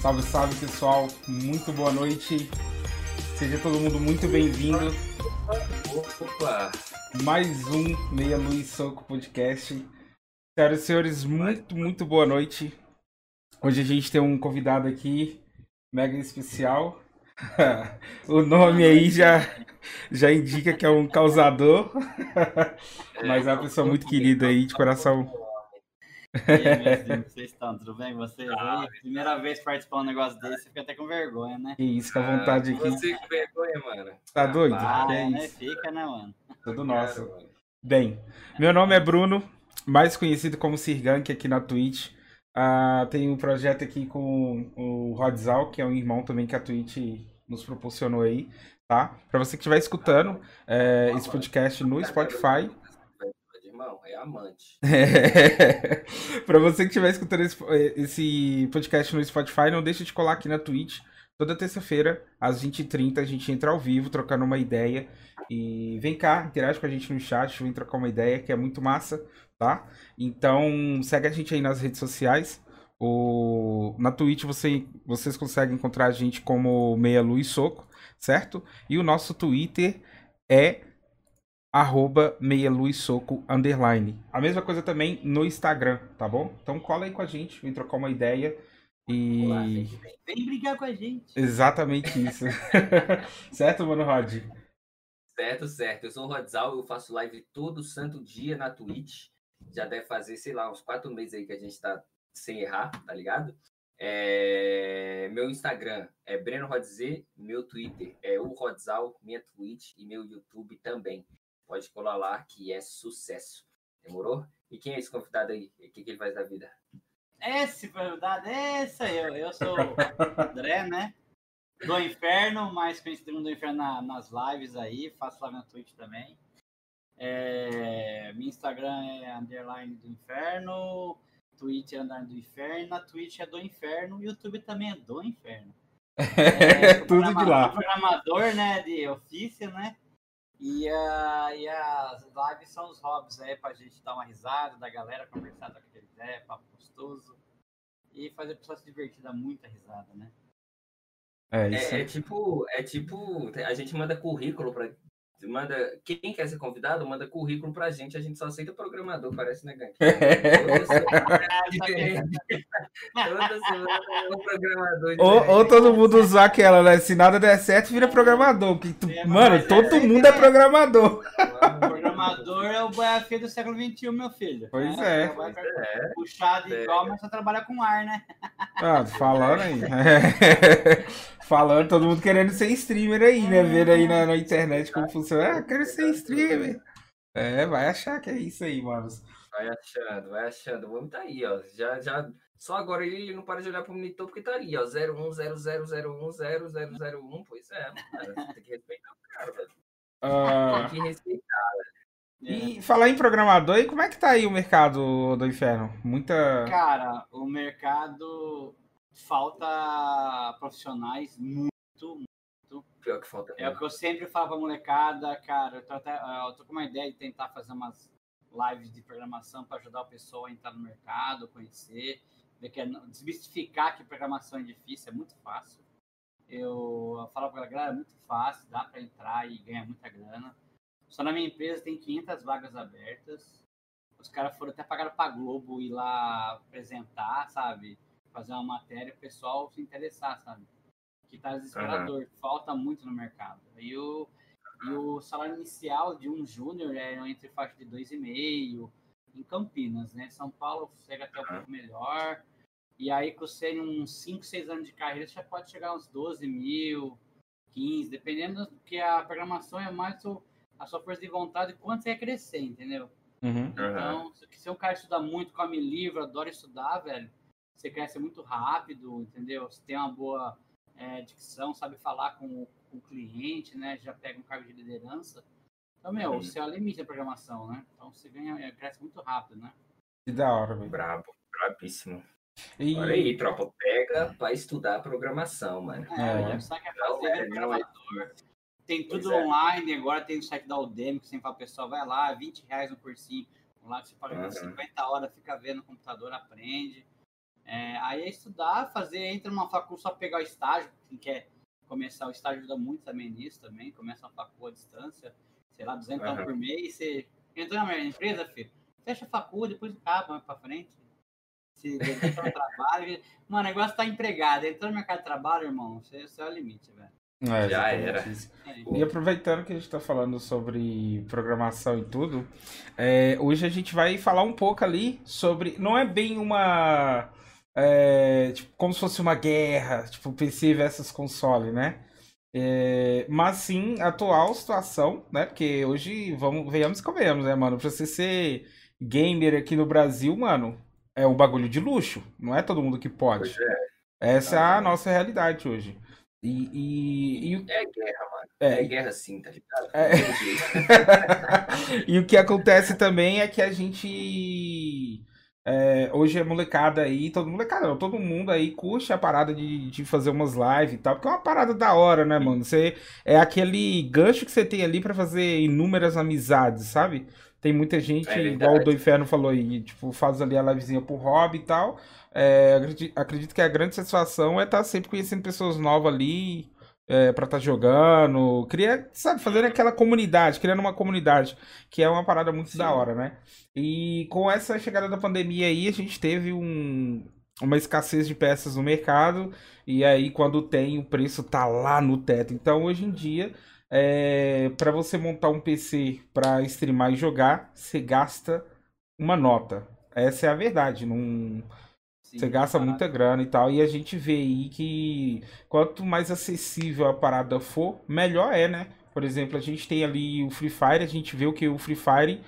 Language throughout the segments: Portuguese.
Salve, salve pessoal, muito boa noite. Seja todo mundo muito bem-vindo. Opa! Mais um Meia Luz Soco Podcast. Senhoras e senhores, muito, muito boa noite. Hoje a gente tem um convidado aqui, mega especial. o nome aí já, já indica que é um causador, mas é uma pessoa muito querida aí, de coração. E aí, meus amigos, vocês estão? Tudo bem? Vocês aí? Primeira vez participando de um negócio desse, fica até com vergonha, né? Que isso, com a vontade aqui. Você com vergonha, mano. Tá doido? Ah, Que é né? isso, Fica, né, mano? tudo nosso. Cara. Bem, meu nome é Bruno, mais conhecido como Sirgank aqui na Twitch. Ah, tenho um projeto aqui com o Rodzal, que é um irmão também que a Twitch nos proporcionou aí, tá? Pra você que estiver escutando é, esse podcast no Spotify, Irmão, é amante. Pra você que estiver escutando esse, esse podcast no Spotify, não deixe de colar aqui na Twitch. Toda terça-feira, às 20h30, a gente entra ao vivo, trocando uma ideia. E vem cá, interage com a gente no chat, vem trocar uma ideia, que é muito massa, tá? Então, segue a gente aí nas redes sociais. O... Na Twitch você... vocês conseguem encontrar a gente como Meia Luz Soco, certo? E o nosso Twitter é arroba meia luz soco underline. A mesma coisa também no Instagram, tá bom? Então cola aí com a gente, vem trocar uma ideia e Olá, gente. Vem brigar com a gente. exatamente isso. certo, mano Rod? Certo, certo. Eu sou o Rodzal, eu faço live todo santo dia na Twitch. Já deve fazer, sei lá, uns quatro meses aí que a gente tá sem errar, tá ligado? É, Meu Instagram é Breno Rodz, meu Twitter é o Rodzal, minha Twitch e meu YouTube também. Pode colar lá que é sucesso. Demorou? E quem é esse convidado aí? O que, que ele faz da vida? Esse, verdade, esse aí. Eu, eu sou o André, né? Do Inferno, mais conhecido como do Inferno na- nas lives aí. Faço live na Twitch também. É, meu Instagram é underline do Inferno. Twitch é underline do Inferno. Na Twitch é do Inferno. YouTube também é do Inferno. É, tudo de lá. Programador, né? De ofício, né? E, ah, e as lives são os hobbies aí pra gente dar uma risada da galera, conversar, trocar aquele ideia, papo gostoso. E fazer a pessoa se divertir, dar muita risada, né? É isso. É, é tipo, é tipo, a gente manda currículo para manda quem quer ser convidado manda currículo pra gente, a gente só aceita programador, parece né, Gank? É é programador Ou, ou todo mundo usar aquela, né? Se nada der certo, vira programador. Que tu- É, Mano, mas todo é- mundo é programador. O programador é o boiafê do século XXI, meu filho. Pois né? é. É, Puxar de É. igual, mas só trabalha com ar, né? Ah, falando aí. falando, todo mundo querendo ser streamer aí, né? Vendo aí na, na internet como funciona. Ah, quero ser streamer. É, vai achar que é isso aí, mano. vai achando, vai achando. O homem tá aí, ó. Já, já, só agora ele não para de olhar pro monitor porque tá ali, ó. 0100010001. Pois é, mano. Tem que respeitar o cara, velho. Ah, Tem que respeitar. E falar em programador, e como é que tá aí o mercado do inferno? Muita. Cara, o mercado falta profissionais muito, Pior que falta. É o que eu sempre falo pra molecada, cara. Eu tô, até, eu tô com uma ideia de tentar fazer umas lives de programação para ajudar o pessoal a entrar no mercado, conhecer, ver que é, desmistificar que programação é difícil, é muito fácil. Eu falo pra galera, é muito fácil, dá para entrar e ganhar muita grana. Só na minha empresa tem 500 vagas abertas. Os caras foram até pagaram pra Globo ir lá apresentar, sabe? Fazer uma matéria, o pessoal se interessar, sabe? que tá desesperador, falta muito no mercado. E o, e o salário inicial de um júnior é entre faixa de 2,5 em Campinas, né? São Paulo chega até um pouco melhor. E aí, com você em uns 5, 6 anos de carreira, você já pode chegar uns 12 mil, 15, dependendo do que a programação é mais o, a sua força de vontade quanto você quer crescer, entendeu? Uhum. Então, se um cara estuda muito, come livro, adora estudar, velho, você cresce muito rápido, entendeu? Você tem uma boa é, dicção, sabe falar com, o- com o cliente, né? Já pega um cargo de liderança. Então, meu, Uhum. o céu é o limite da programação, né? Então, você ganha, é, cresce muito rápido, né? Que da hora, velho. Brabo, brabíssimo. E- Olha aí, tropa, pega pra estudar programação, mano. É, É. é. sabe que é Não, fazer, é, vira não é. Tem tudo é. online, agora tem o site da Udemy, que sempre fala, pessoal, vai lá, 20 reais no cursinho, lá que você paga Uhum. 50 horas, fica vendo no computador, aprende. É, aí é estudar, fazer, entra numa faculdade só pegar o estágio, quem quer começar, o estágio ajuda muito também nisso também, começa uma faculdade à distância, sei lá, 200 uhum. por mês, você entra na empresa, filho, fecha a faculdade, depois acaba, mais pra frente. Se dedica ao trabalho. Mano, o negócio tá empregado. Entrou no mercado de trabalho, irmão, você, você é o limite, velho. É, Já era. É. E aproveitando que a gente está falando sobre programação e tudo, é, hoje a gente vai falar um pouco ali sobre. Não é bem uma. É, tipo, como se fosse uma guerra, tipo PC versus console, né? É, mas sim, a atual situação, né? Porque hoje, vamos, venhamos e convenhamos, né, mano? Pra você ser gamer aqui no Brasil, mano, é um bagulho de luxo. Não é todo mundo que pode. É. Essa é a nossa realidade hoje. E, e, e... É guerra, mano. É, é guerra sim, tá ligado? É... e o que acontece também é que a gente. É, hoje é molecada aí, todo molecada, não, todo mundo aí curte a parada de, de fazer umas lives e tal, porque é uma parada da hora, né, mano? Você é aquele gancho que você tem ali para fazer inúmeras amizades, sabe? Tem muita gente, é igual o do Inferno falou aí, tipo, faz ali a livezinha pro hobby e tal. É, acredito, acredito, que a grande satisfação é estar tá sempre conhecendo pessoas novas ali, é, para estar tá jogando. Cria, sabe, fazendo aquela comunidade, criando uma comunidade, que é uma parada muito Sim. da hora, né? E com essa chegada da pandemia aí, a gente teve um, uma escassez de peças no mercado, e aí quando tem, o preço tá lá no teto. Então, hoje em dia é, para você montar um PC para streamar e jogar, você gasta uma nota. Essa é a verdade. Não, Sim, você gasta muita grana e tal. E a gente vê aí que quanto mais acessível a parada for, melhor é, né? Por exemplo, a gente tem ali o Free Fire, a gente vê o que o Free Fire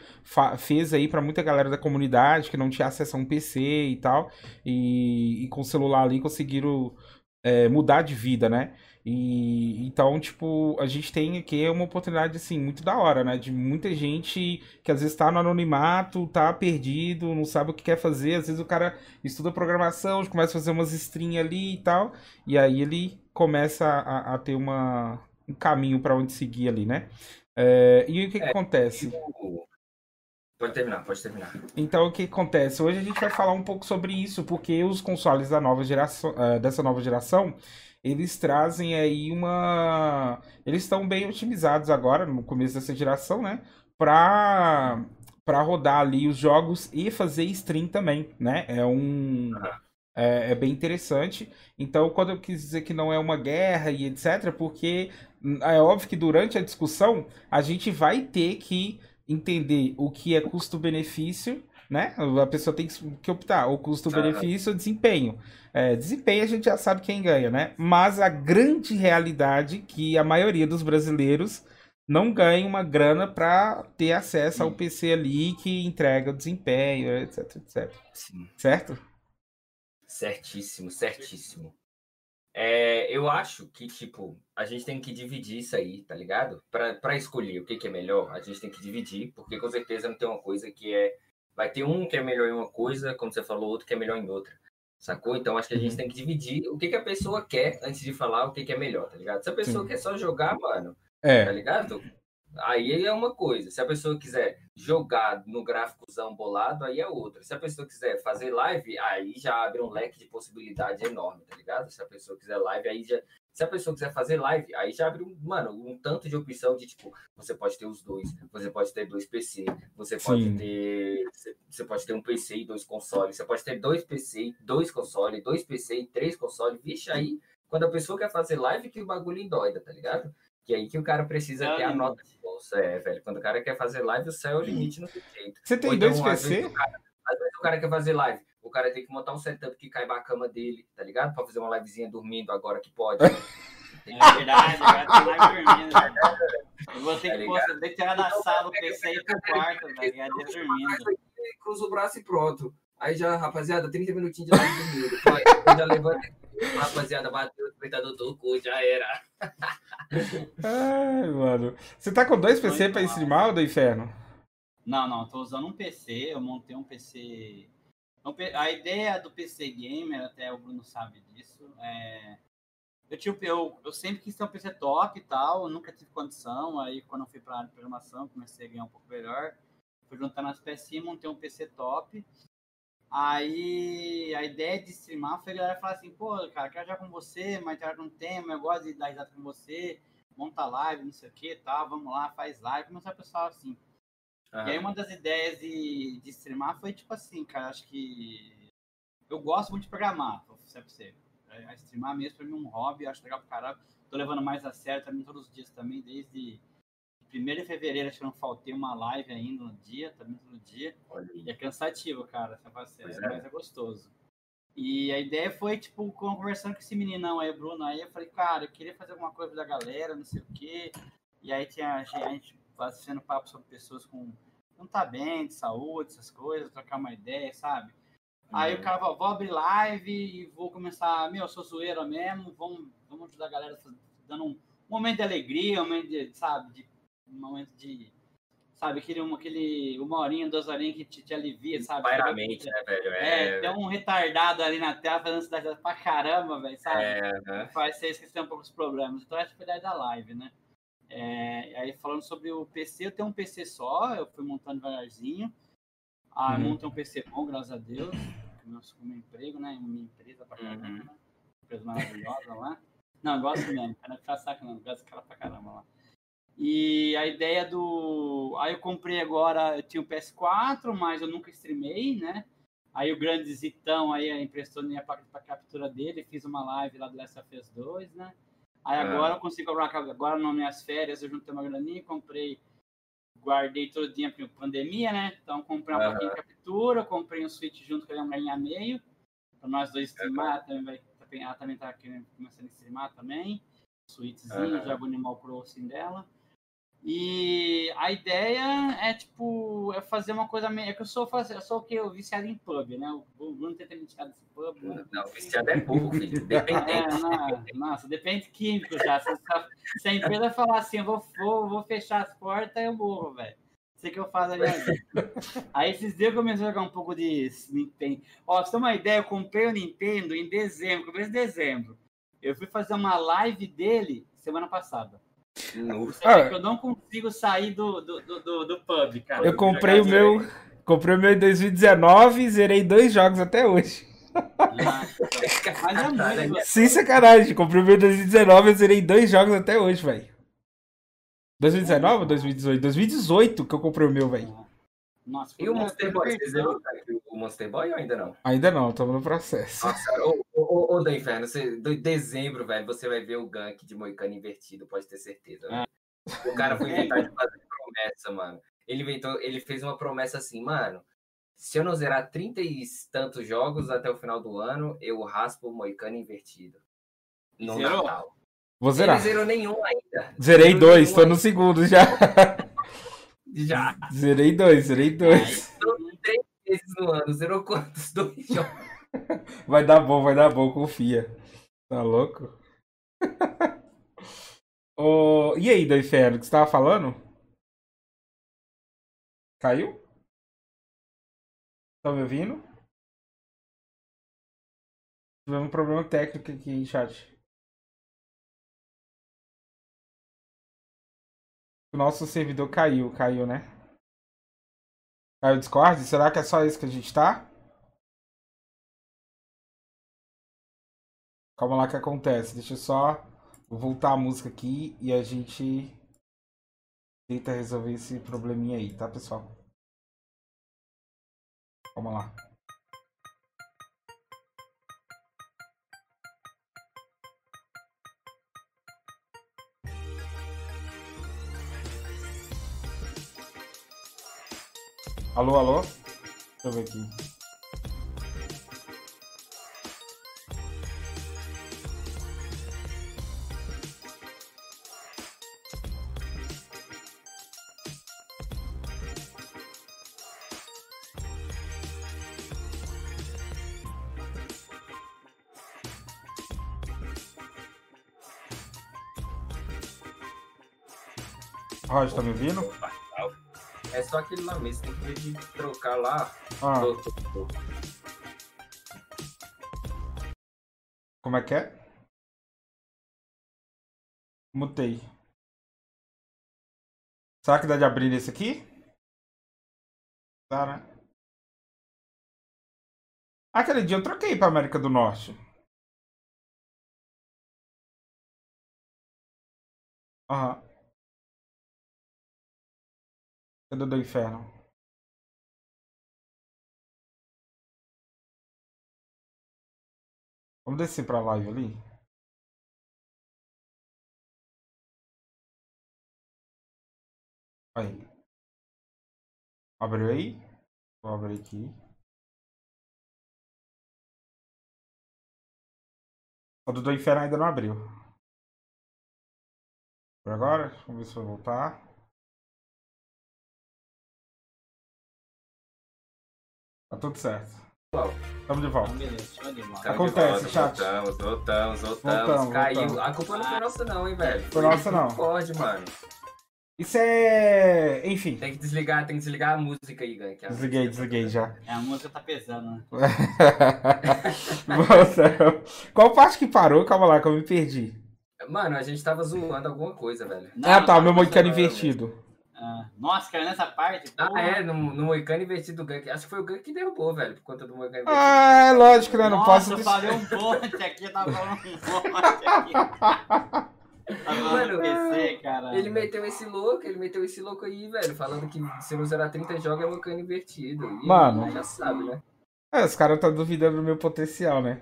fez aí para muita galera da comunidade que não tinha acesso a um PC e tal. E, e com o celular ali conseguiram é, mudar de vida, né? E então, tipo, a gente tem aqui uma oportunidade assim muito da hora, né? De muita gente que às vezes tá no anonimato, tá perdido, não sabe o que quer fazer. Às vezes o cara estuda programação, começa a fazer umas streams ali e tal, e aí ele começa a, a ter uma, um caminho para onde seguir ali, né? É, e o que, que é, acontece? Pode terminar, pode terminar. Então, o que acontece? Hoje a gente vai falar um pouco sobre isso, porque os consoles da nova geração, uh, dessa nova geração, eles trazem aí uma. Eles estão bem otimizados agora, no começo dessa geração, né? Para para rodar ali os jogos e fazer stream também, né? É um. É, é, bem interessante. Então, quando eu quis dizer que não é uma guerra e etc., porque é óbvio que durante a discussão a gente vai ter que entender o que é custo-benefício né? A pessoa tem que optar, o custo-benefício ou desempenho. É, desempenho a gente já sabe quem ganha, né? Mas a grande realidade é que a maioria dos brasileiros não ganha uma grana para ter acesso ao PC ali que entrega o desempenho, etc, etc. Sim. Certo? Certíssimo, certíssimo. É, eu acho que, tipo, a gente tem que dividir isso aí, tá ligado? Para escolher o que, que é melhor, a gente tem que dividir, porque com certeza não tem uma coisa que é vai ter um que é melhor em uma coisa, como você falou, outro que é melhor em outra. Sacou? Então acho que a gente uhum. tem que dividir o que, que a pessoa quer antes de falar o que, que é melhor, tá ligado? Se a pessoa Sim. quer só jogar, mano, é. tá ligado? Aí é uma coisa. Se a pessoa quiser jogar no gráficozão bolado, aí é outra. Se a pessoa quiser fazer live, aí já abre um leque de possibilidade enorme, tá ligado? Se a pessoa quiser live, aí já se a pessoa quiser fazer live, aí já abre, um, mano, um tanto de opção de tipo, você pode ter os dois, você pode ter dois PC, você pode Sim. ter. Você pode ter um PC e dois consoles, você pode ter dois PC, dois consoles, dois PC e três consoles. Vixe, aí, quando a pessoa quer fazer live, que o bagulho endoida, tá ligado? Que aí que o cara precisa é ter a nota de bolsa, é, velho. Quando o cara quer fazer live, o céu é o limite no jeito. Você tem então, dois PC? Às vezes o cara quer fazer live o cara tem que montar um setup que caiba a cama dele, tá ligado? Pra fazer uma livezinha dormindo agora que pode. É verdade, agora tem live dormindo. Né? Você tá que que tirar da então, sala o PC e pro quarto, tá ligado? dormindo. Cruza o braço e pronto. Aí já, rapaziada, 30 minutinhos de live dormindo. Já levanta Rapaziada, bateu o despertador do cu, já era. Ai, mano. Você tá com dois PC pra streamar ou do inferno? Não, não, tô usando um PC, eu montei um PC então, a ideia do PC Gamer, até o Bruno sabe disso, é... Eu, tipo, eu, eu sempre quis ter um PC top e tal, nunca tive condição. Aí, quando eu fui para a área de programação, comecei a ganhar um pouco melhor. Fui juntando as pecinhas, montei um PC top. Aí a ideia de streamar foi a galera falar assim, pô, cara, quero jogar com você, mas tem um tema, eu gosto de dar risada com você, monta live, não sei o que, tá, vamos lá, faz live, começar a pessoal assim. E aí uma das ideias de, de streamar foi tipo assim, cara, acho que eu gosto muito de programar, vou ser pra você. A streamar mesmo pra mim é um hobby, acho legal pro caralho. Tô levando mais a sério também todos os dias também, desde 1 de fevereiro, acho que eu não faltei uma live ainda no dia, também todo dia. Olha aí. E é cansativo, cara, assim, Pois é, mas é gostoso. E a ideia foi, tipo, conversando com esse meninão aí, Bruno, aí eu falei, cara, eu queria fazer alguma coisa da galera, não sei o quê. E aí tinha a gente, fazendo papo sobre pessoas com não tá bem, de saúde, essas coisas, trocar uma ideia, sabe? Aí o Uhum. cara falou, vou abrir live e vou começar, meu, eu sou zoeira mesmo, vamos, vamos ajudar a galera dando um momento de alegria, um momento de, sabe, de, um momento de, sabe, aquele, um- aquele uma horinha, duas horinhas que te, te alivia, sabe? Pairamente, né, velho? É, É, tem um retardado ali na tela fazendo cidade pra caramba, velho, sabe? é, né? Faz você esquecer um pouco os problemas. Então, essa foi a ideia da live, né? É, aí, falando sobre o PC, eu tenho um PC só, eu fui montando devagarzinho. Ah, Uhum. montei um PC bom, graças a Deus. meu, meu emprego, né? Minha empresa pra caramba. Uhum. né? Empresa maravilhosa lá. Não, eu gosto mesmo, cara, não faz saco não, eu gosto daquela pra caramba lá. E a ideia do. Aí eu comprei agora, eu tinha o PS4, mas eu nunca streamei, né? Aí o grande Zitão aí emprestou minha para captura dele, fiz uma live lá do Last of Us 2, né? Aí Ah. agora eu consigo comprar, agora nas minhas férias eu juntei uma graninha, comprei, guardei dia por pandemia, né? Então comprei uma plaquinha de captura, comprei um Switch junto com a mulher meio, para nós dois streamar, ela também vai, ela também tá querendo, começando a streamar também, Switchzinho, Aham. jogo Animal Crossing dela. E a ideia é, tipo, é fazer uma coisa meio. É que eu sou, eu sou o que? Eu viciado em pub, né? O Bruno tem viciado nesse pub. né? Não, viciado é pouco, filho. É, Dependente. não, nossa, depende químico já. Se, se a empresa falar assim, eu vou, vou, vou fechar as portas, eu morro, velho. Isso que eu faço ali. Aí esses dias eu comecei a jogar um pouco de Nintendo. Ó, pra você ter uma ideia, eu comprei o Nintendo em dezembro, começo de dezembro. Eu fui fazer uma live dele semana passada. Nossa. Ah. eu não consigo sair do, do, do, do, do pub, cara. Eu comprei o meu. Comprei o meu em 2019 e zerei dois jogos até hoje. Mas é. Sem sacanagem, comprei o meu em 2019 e zerei dois jogos até hoje, velho. 2019 ou 2018? 2018 que eu comprei o meu, velho. Nossa, E o foi- Monster Boy? Você zerou o Monster Boy ou ainda não? Ainda não, estamos no processo. Nossa, ô, ô, inferno, você, de dezembro, velho, você vai ver o gank de Moicano invertido, pode ter certeza. velho. O cara foi inventar de fazer promessa, mano. Ele inventou, ele fez uma promessa assim, mano. Se eu não zerar 30 e tantos jogos até o final do ano, eu raspo o Moicano invertido. No Zerou? Natal. Vou Ele zerar. zerou nenhum ainda. Zerei Zerou dois, tô no segundo já. Já. Zerei dois, zerei dois. Três vezes no ano. Zerou quantos? Dois jogos. Vai dar bom, vai dar bom, confia. Tá louco? Ô, e aí, do inferno, que você tava falando? Caiu? Tá me ouvindo? Tivemos um problema técnico aqui, chat. O nosso servidor caiu, caiu, né? Caiu o Discord? Será que é só isso que a gente tá? Calma lá que acontece. Deixa eu só voltar a música aqui e a gente tenta resolver esse probleminha aí, tá, pessoal? Calma lá. Alô, alô? Deixa eu ver aqui. Roger, tá me ouvindo? É só aquele lá mesmo. Tem que ver de trocar lá. Ah, Tô- tô- tô. como é que é? Mutei. Será que dá de abrir esse aqui? Dá, né? Aquele dia eu troquei pra América do Norte. Aham. Cadê do inferno? Vamos descer pra live ali? Aí. Abriu aí? Vou abrir aqui. O do inferno ainda não abriu. Por agora? Vamos ver se vai voltar. Tá tudo certo. Tamo de volta. Bola. Tamo Acontece, chat. Voltamos, voltamos, voltamos. Voltamos, Caiu. voltamos. A culpa não foi nossa, não, hein, velho. Foi nossa, não. Pode, mano. Isso é. Enfim. Tem que desligar, tem que desligar a música aí, Gank. A Desliguei, desliguei já. É, a música tá pesando, né? Nossa, qual parte que parou? Calma lá, que eu me perdi. Mano, a gente tava zoando alguma coisa, velho. Não, ah, tá, não meu moicano pensando, invertido. Ah, nossa, cara, nessa parte. Ah, porra. é, no, no Moicano invertido do Gank. Acho que foi o Gank que derrubou, velho, por conta do Moicano invertido. Ah, é lógico, né? Não Nossa, posso eu deixar. falei um monte aqui, eu tava falando um monte aqui. Mano, no PC. Ele meteu esse louco, ele meteu esse louco aí, velho, falando que se não zerar 30 jogos é Moicano invertido. E Mano. Já sabe, né? É, os caras estão duvidando do meu potencial, né?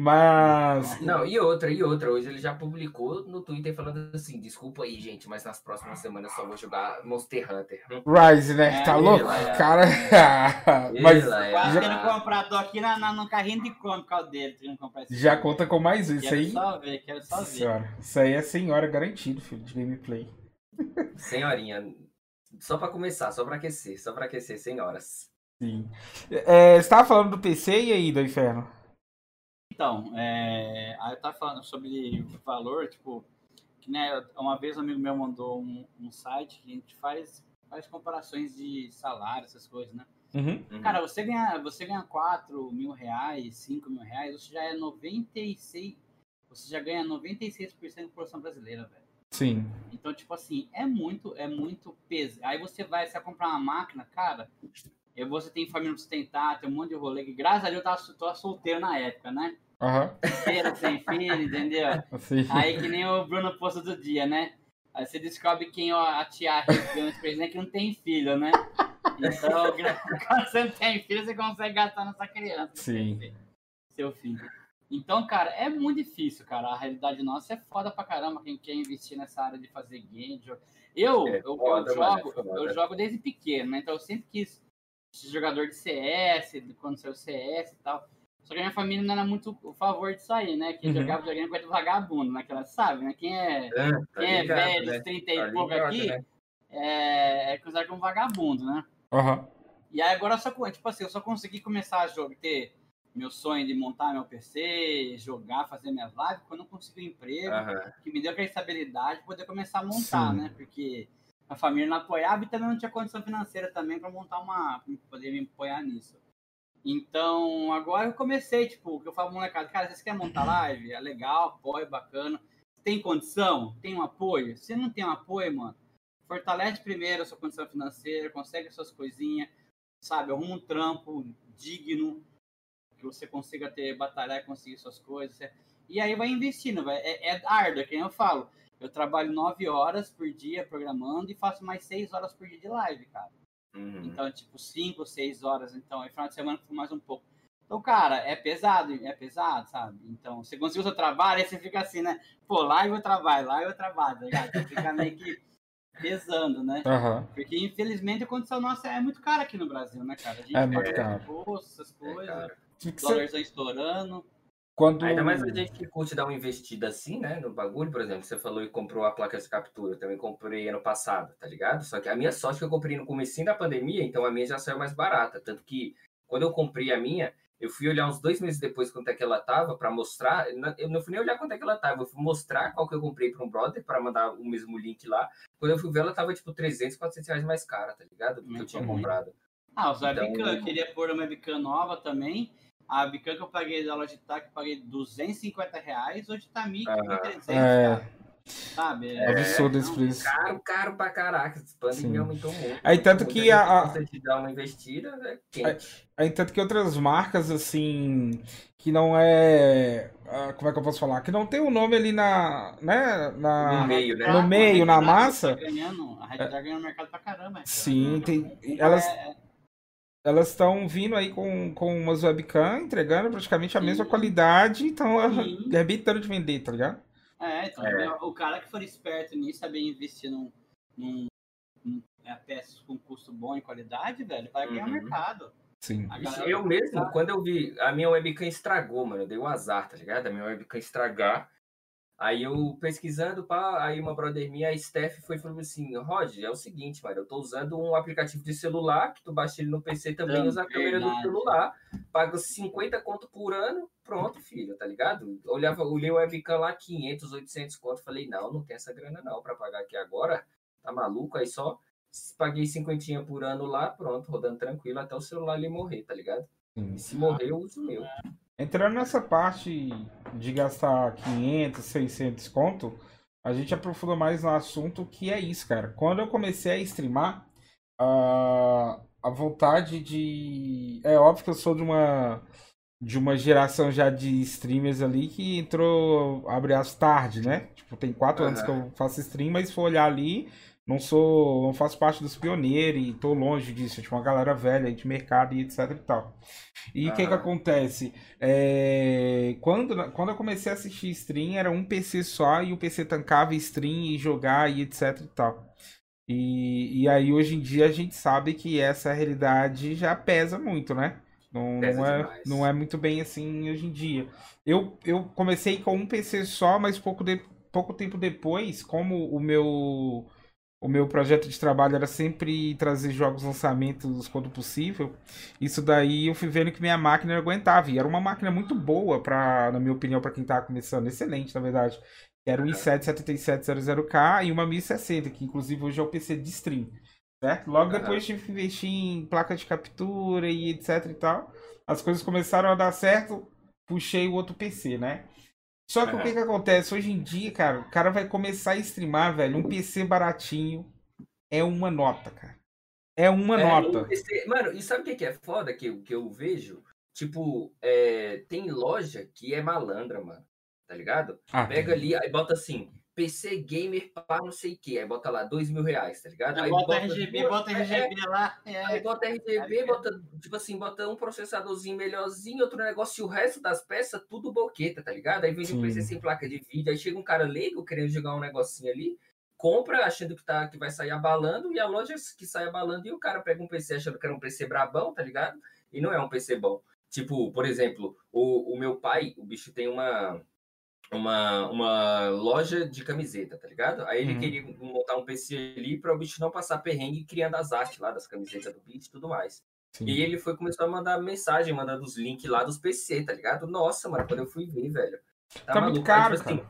Mas. Não, e outra, e outra. Hoje ele já publicou no Twitter falando assim: desculpa aí, gente, mas nas próximas semanas só vou jogar Monster Hunter. Rise, né? É, Tá louco? é. Cara. Mas é. Quase já- tendo comprado, tô aqui na, na, no carrinho de compra dele, tendo comprar esse já jogo. conta com mais. Isso Quero aí. só ver, quero só Nossa ver. senhora. Isso aí é senhora garantido, filho, de gameplay. Senhorinha, só pra começar, só pra aquecer, só pra aquecer, senhoras. Sim. É, você tava falando do PC e aí, do inferno? Então, é, aí eu tava falando sobre o valor, tipo, que, né, uma vez um amigo meu mandou um, um site que a gente faz, faz comparações de salário, essas coisas, né? Uhum. Uhum. Cara, você ganha, você ganha 4 mil reais, 5 mil reais, você já é 96, você já ganha 96% da população brasileira, velho. Sim. Então, tipo assim, é muito, é muito peso. Aí você vai, você vai comprar uma máquina, cara, e você tem família pra sustentar, tem um monte de rolê, que graças a Deus eu tava, tô solteiro na época, né? Aham. Solteiro, sem filho, entendeu? Assim. Aí que nem o Bruno posto do dia, né? Aí você descobre quem ó, a tia Rick presente que não tem filho, né? Então, quando você não tem filho, você consegue gastar nessa criança. Sim. Seu filho. Então, cara, é muito difícil, cara. A realidade nossa é foda pra caramba quem quer investir nessa área de fazer game. de- Eu, É eu, foda, eu mano, é jogo, foda. eu jogo desde pequeno, né? Então eu sempre quis ser jogador de CS, quando saiu CS e tal. Só que a minha família não era muito a favor disso aí, né? Quem Uhum. jogava videogame é coisa de vagabundo, naquela, sabe, né? Quem é, Ah, tá quem é ligado, velho, né? dos 30 e Tá pouco ligado, aqui, né? é, é considerado como vagabundo, né? Aham. E aí agora eu só, tipo assim, eu só consegui começar a jogar, ter meu sonho de montar meu PC, jogar, fazer minhas lives, quando eu consegui um emprego, Aham. que me deu aquela estabilidade de poder começar a montar, Sim. né? Porque a família não apoiava e também não tinha condição financeira também para montar uma, pra poder me apoiar nisso. Então, agora eu comecei, tipo, que eu falo molecada, cara, vocês querem montar live? É legal, apoio, bacana. Tem condição? Tem um apoio? Se não tem um apoio, mano, fortalece primeiro a sua condição financeira, consegue as suas coisinhas, sabe? Arruma um trampo digno, que você consiga ter, batalhar e conseguir suas coisas. E aí vai investindo, vai. É, é árduo, é que nem eu falo. Eu trabalho nove horas por dia programando e faço mais seis horas por dia de live, cara. Uhum. Então, tipo, cinco, seis horas. Então, e final de semana foi mais um pouco. Então, cara, é pesado, é pesado, sabe? Então, você conseguiu o seu trabalho, aí você fica assim, né? Pô, lá eu trabalho, lá eu trabalho, tá ligado? Você fica meio que pesando, né? Aham. Porque, infelizmente, a condição nossa é muito cara aqui no Brasil, né, cara? A gente É paga muito caro. imposto, essas É, coisas, que ser- dólares estão estourando. Quando. Ainda mais a gente que curte dar uma investida assim, né? No bagulho, por exemplo, você falou e comprou a placa de captura. Eu também comprei ano passado, tá ligado? Só que a minha sorte é que eu comprei no comecinho da pandemia, então a minha já saiu mais barata. Tanto que quando eu comprei a minha, eu fui olhar uns dois meses depois quanto é que ela tava pra mostrar. Eu não fui nem olhar quanto é que ela tava, eu fui mostrar qual que eu comprei pra um brother pra mandar o mesmo link lá. Quando eu fui ver, ela tava tipo 300, 400 reais mais cara, tá ligado? Do que eu tinha comprado. Ah, os Então- webcam, eu queria pôr uma webcam nova também. A webcam que eu paguei da Logitech, eu paguei 250 reais, hoje tá 1.300, É. cara. Sabe? É absurdo esse preço. Caro, caro pra caraca. Esse pandemia aumentou muito. Aí, tanto Muita que a- a- gosta de dar uma investida, é quente. Aí, tanto que outras marcas, assim, que não é. ah, Como é que eu posso falar? Que não tem o nome ali na. Né? Na, No meio, né? No meio, na massa. Tá ganhando, a Red tá ganhando mercado pra caramba. cara. Sim, tem. Então, Elas é- elas estão vindo aí com, com umas webcam, entregando praticamente a mesma Sim. qualidade, então arrebentando de vender, tá ligado? É, então, É. o cara que for esperto nisso, saber investir num, num, num é, peças com custo bom e qualidade, velho, vai ganhar Uhum. mercado. Sim. Eu mesmo, quando eu vi, a minha webcam estragou, mano. Eu dei um azar, tá ligado? A minha webcam estragar. Aí eu pesquisando, pá, aí uma brother minha, a Steph, foi e falou assim: Rod, é o seguinte, mano, eu tô usando um aplicativo de celular, que tu baixa ele no PC também, usa a câmera do celular, paga 50 conto por ano, pronto, filho, tá ligado? Olhava, olhei o webcam lá, 500, 800 conto, falei: não, não tem essa grana não pra pagar aqui agora, tá maluco? Aí só paguei 50 por ano lá, pronto, rodando tranquilo até o celular ali morrer, tá ligado? E se morrer, eu uso o meu. Entrando nessa parte de gastar 500, 600 conto, a gente aprofunda mais no assunto que é isso, cara. Quando eu comecei a streamar, a, a vontade de. É óbvio que eu sou de uma. De uma geração já de streamers ali que entrou, abre as tarde, né? Tipo, tem quatro anos que eu faço stream, mas se for olhar ali, não sou. Não faço parte dos pioneiros e tô longe disso. Tipo, uma galera velha de mercado e etc e tal. E o que que Aham. acontece? É, quando, quando eu comecei a assistir stream, era um PC só e o PC tancava stream e jogar e etc e tal. E, e aí hoje em dia a gente sabe que essa realidade já pesa muito, né? Não, não, é, demais. não é muito bem assim hoje em dia. Eu, eu comecei com um PC só, mas pouco, de, pouco tempo depois, como o meu, o meu projeto de trabalho era sempre trazer jogos lançamentos quando possível, isso daí eu fui vendo que minha máquina aguentava. E era uma máquina muito boa, pra, na minha opinião, para quem tava começando. Excelente, na verdade. Era um i7 7700K e uma 1060, que inclusive hoje é o PC de stream. Certo? Logo depois tive que investir em placa de captura e etc e tal. As coisas começaram a dar certo, puxei o outro PC, né? Só que o Aham. que que acontece? Hoje em dia, cara, o cara vai começar a streamar, velho. Um PC baratinho é uma nota, cara. É uma É, nota. o PC Mano, e sabe o que que é foda que, eu- que eu vejo? Tipo, é, tem loja que é malandra, mano. Tá ligado? Ah, Pega ali, aí bota assim, PC Gamer para não sei o que. Aí bota lá, dois mil reais, tá ligado? Aí bota RGB, bota é, RGB lá. É, Aí bota RGB, bota, tipo assim, bota um processadorzinho melhorzinho, outro negócio, e o resto das peças, tudo boqueta, tá ligado? Aí vende um. PC sem placa de vídeo, aí chega um cara leigo querendo jogar um negocinho ali, compra achando que, tá, que vai sair abalando, e a loja que sai abalando, e o cara pega um PC achando que era um PC brabão, tá ligado? E não é um PC bom. Tipo, por exemplo, o, o meu pai, o bicho tem uma, uma, uma loja de camiseta, tá ligado? Aí ele Uhum. queria montar um PC ali para o bicho não passar perrengue criando as artes lá das camisetas do bicho e tudo mais. sim. E ele foi começou a mandar mensagem, mandando os links lá dos PC, tá ligado? Nossa, mano, quando eu fui ver, velho. Tá, Tá muito maluco. Aí, caro, tipo assim,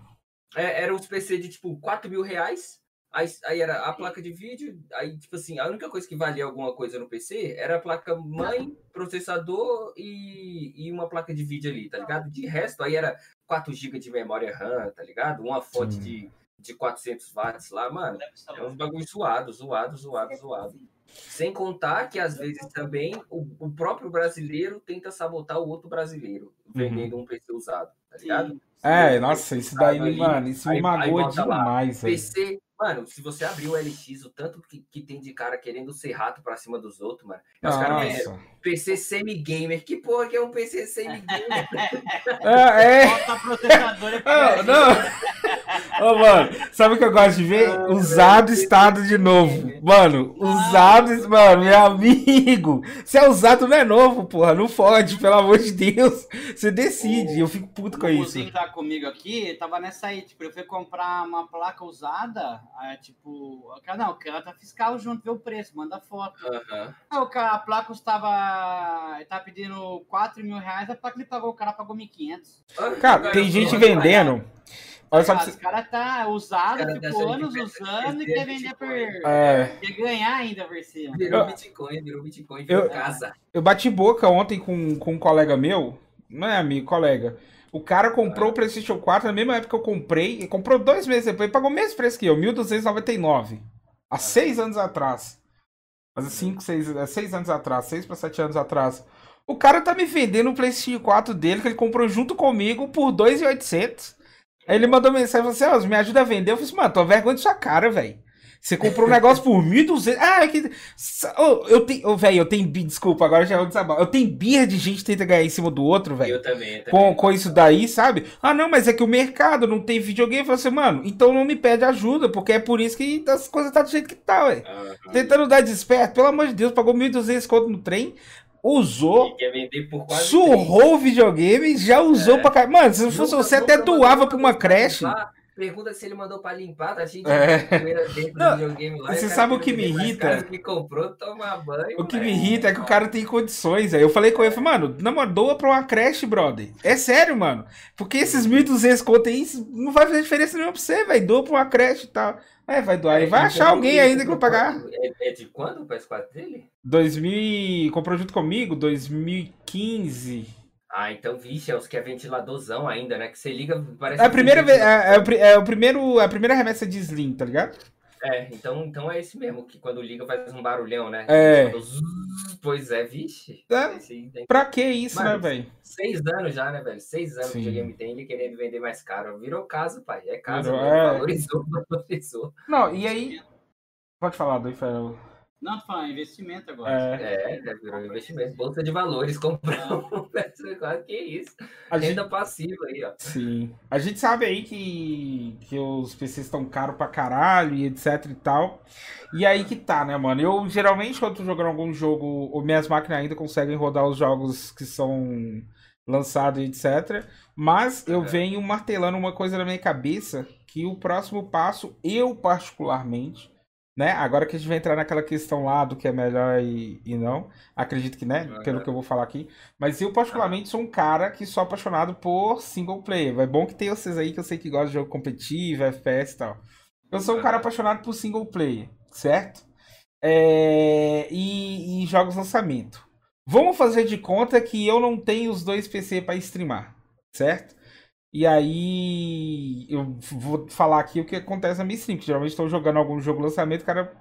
é, era uns PC de tipo 4 mil reais. Aí, aí era a placa de vídeo, aí, tipo assim, a única coisa que valia alguma coisa no PC era a placa mãe, processador e, e uma placa de vídeo ali, tá ligado? De resto, aí era 4 GB de memória RAM, tá ligado? Uma fonte Sim. de, de 400 watts lá, mano. É uns bagulho zoado, zoado, zoado, zoado. Sem contar que, às vezes, também o, o próprio brasileiro tenta sabotar o outro brasileiro, vendendo um PC usado, tá ligado? É, nossa, isso daí, Ali, mano, isso me aí- aí magoa lá, demais, velho. PC, mano, se você abrir o LX, o tanto que, que tem de cara querendo ser rato pra cima dos outros, mano. Aí os caras. PC semi-gamer. Que porra que é um PC semi-gamer? É, é. Bota processador é Ah, não. Ô, mano, sabe o que eu gosto de ver? Usado estado de novo. Mano, usado, mano, meu amigo. Se é usado, não é novo, porra. Não fode, pelo amor de Deus. Você decide. Eu fico puto com O isso. mozinho tá comigo aqui, tava nessa aí, tipo, eu fui comprar uma placa usada, aí, tipo, o cara, não, o cara tá fiscal junto, vê o preço, manda foto. Aham. Aí o cara, a placa custava, ele tá pedindo 4 mil reais, a placa ele pagou, o cara pagou 1.500. Cara, tem gente vendendo. Olha só Cara, você. Os caras tá usado, Cara, ficou achando anos que usando e quer vender por... É, Quer ganhar ainda por cima. Virou Eu- Bitcoin, virou Bitcoin, Eu- virou casa. eu bati boca ontem com, com um colega meu. Não é amigo, colega. O cara comprou o PlayStation 4 na mesma época que eu comprei, e comprou dois meses depois, pagou o mesmo preço que eu, 1.299. Há seis anos atrás. Mas cinco, seis, seis anos atrás, seis para sete anos atrás. O cara tá me vendendo o PlayStation 4 dele, que ele comprou junto comigo, por 2.800. Aí ele mandou mensagem e falou assim: oh, me ajuda a vender. Eu falei assim, mano, tô vergonha de sua cara, velho. Você comprou um negócio por 1.200. Ah, é que. Oh, eu tenho. Oh, velho, eu tenho. Desculpa, agora já vou desabar. Eu tenho birra de gente que tenta ganhar em cima do outro, velho. Eu também, eu também. Com, com isso daí, sabe? Ah, não, mas é que o mercado não tem videogame. Falei assim, mano, então não me pede ajuda, porque é por isso que as coisas tá do jeito que tá, velho. Uhum. Tentando dar desperto, pelo amor de Deus, pagou 1.200 conto no trem. Usou, surrou o videogame, já usou é. pra caralho. Mano, se fosse você, até doava pra uma creche. Pergunta se ele mandou pra limpar, tá cheio de é. dentro não, do videogame lá. Você sabe o que me irrita? que comprou, toma banho. O que me irrita é que o cara tem condições. Aí eu falei com ele, falei, mano, não, doa pra uma creche, brother. É sério, mano. Porque esses 1.200 conto aí não vai fazer diferença nenhuma pra você, velho. Doa pra uma creche e tal. É, vai doar. É, vai achar alguém ainda que vai pagar. É, é, de quando o PS4 dele? 2000. Comprou junto comigo? 2015. Ah, então, vixe, é os que é ventiladorzão ainda, né? Que você liga, parece. É a primeira vez. É, é, o, é o primeiro. A primeira remessa de Slim, tá ligado? É, então, então é esse mesmo, que quando liga faz um barulhão, né? É. Pois é, vixe. É. Esse, Pra que isso, né, Mas, né, velho? Seis anos já, né, velho? Seis anos Sim. que o game tem ele querendo vender mais caro. Virou caso, pai. É caso. Virou, é... Valorizou, valorizou. Não, e aí. Pode falar, do Inferno. Não, tu fala investimento agora. É, é, virou investimento. Bolsa de valores, comprar um PS4, que isso. A Renda gente... passiva aí, ó. Sim. A gente sabe aí que, que os PCs estão caros pra caralho e etc e tal. E aí que tá, né, mano? Eu, geralmente, quando tô jogando algum jogo, ou minhas máquinas ainda conseguem rodar os jogos que são lançados e etc. Mas eu é. venho martelando uma coisa na minha cabeça, que o próximo passo, eu particularmente né? Agora que a gente vai entrar naquela questão lá do que é melhor e, e não, acredito que, né? Uhum. Pelo que eu vou falar aqui. Mas eu, particularmente, sou um cara que sou apaixonado por single player. É bom que tem vocês aí que eu sei que gostam de jogo competitivo, FPS e tal. Eu sou um cara apaixonado por single player, certo? É... E, e jogos lançamento. Vamos fazer de conta que eu não tenho os dois PC para streamar, certo? E aí eu vou falar aqui o que acontece na minha stream, que geralmente estou jogando algum jogo lançamento, cara,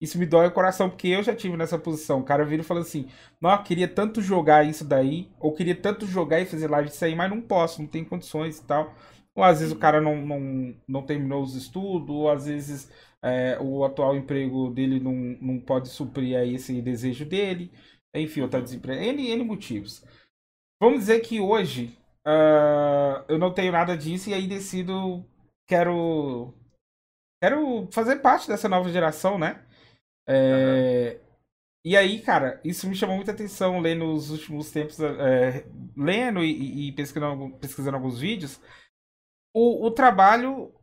isso me dói o coração, porque eu já tive nessa posição. O cara vira e fala assim: Não, queria tanto jogar isso daí, ou queria tanto jogar e fazer live disso aí, mas não posso, não tem condições e tal. Ou às vezes o cara não, não, não terminou os estudos, ou às vezes é, o atual emprego dele não, não pode suprir aí esse desejo dele. Enfim, ou tá desempregado. N, N motivos. Vamos dizer que hoje Uh, eu não tenho nada disso e aí decido. Quero. Quero fazer parte dessa nova geração, né? É, uhum. E aí, cara, isso me chamou muita atenção lendo nos últimos tempos, é, lendo e, e, pesquisando, pesquisando alguns vídeos, o, o trabalho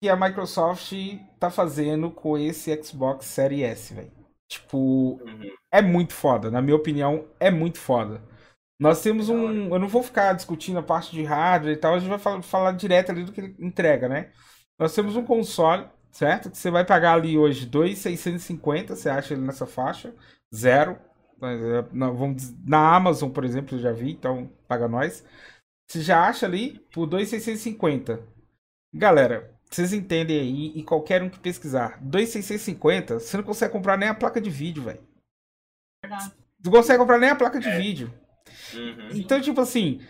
que a Microsoft tá fazendo com esse Xbox Series S, velho. Tipo, uhum. é muito foda. Na minha opinião, é muito foda. Nós temos um. Eu não vou ficar discutindo a parte de hardware e tal, a gente vai falar, falar direto ali do que ele entrega, né? Nós temos um console, certo? Que você vai pagar ali hoje 2,650, você acha ele nessa faixa, zero. É, vamos, na Amazon, por exemplo, eu já vi, então paga nós. Você já acha ali por 2,650. Galera, vocês entendem aí, e qualquer um que pesquisar, 2,650, você não consegue comprar nem a placa de vídeo, velho. Não consegue comprar nem a placa de é. vídeo. Uhum. Então, tipo assim,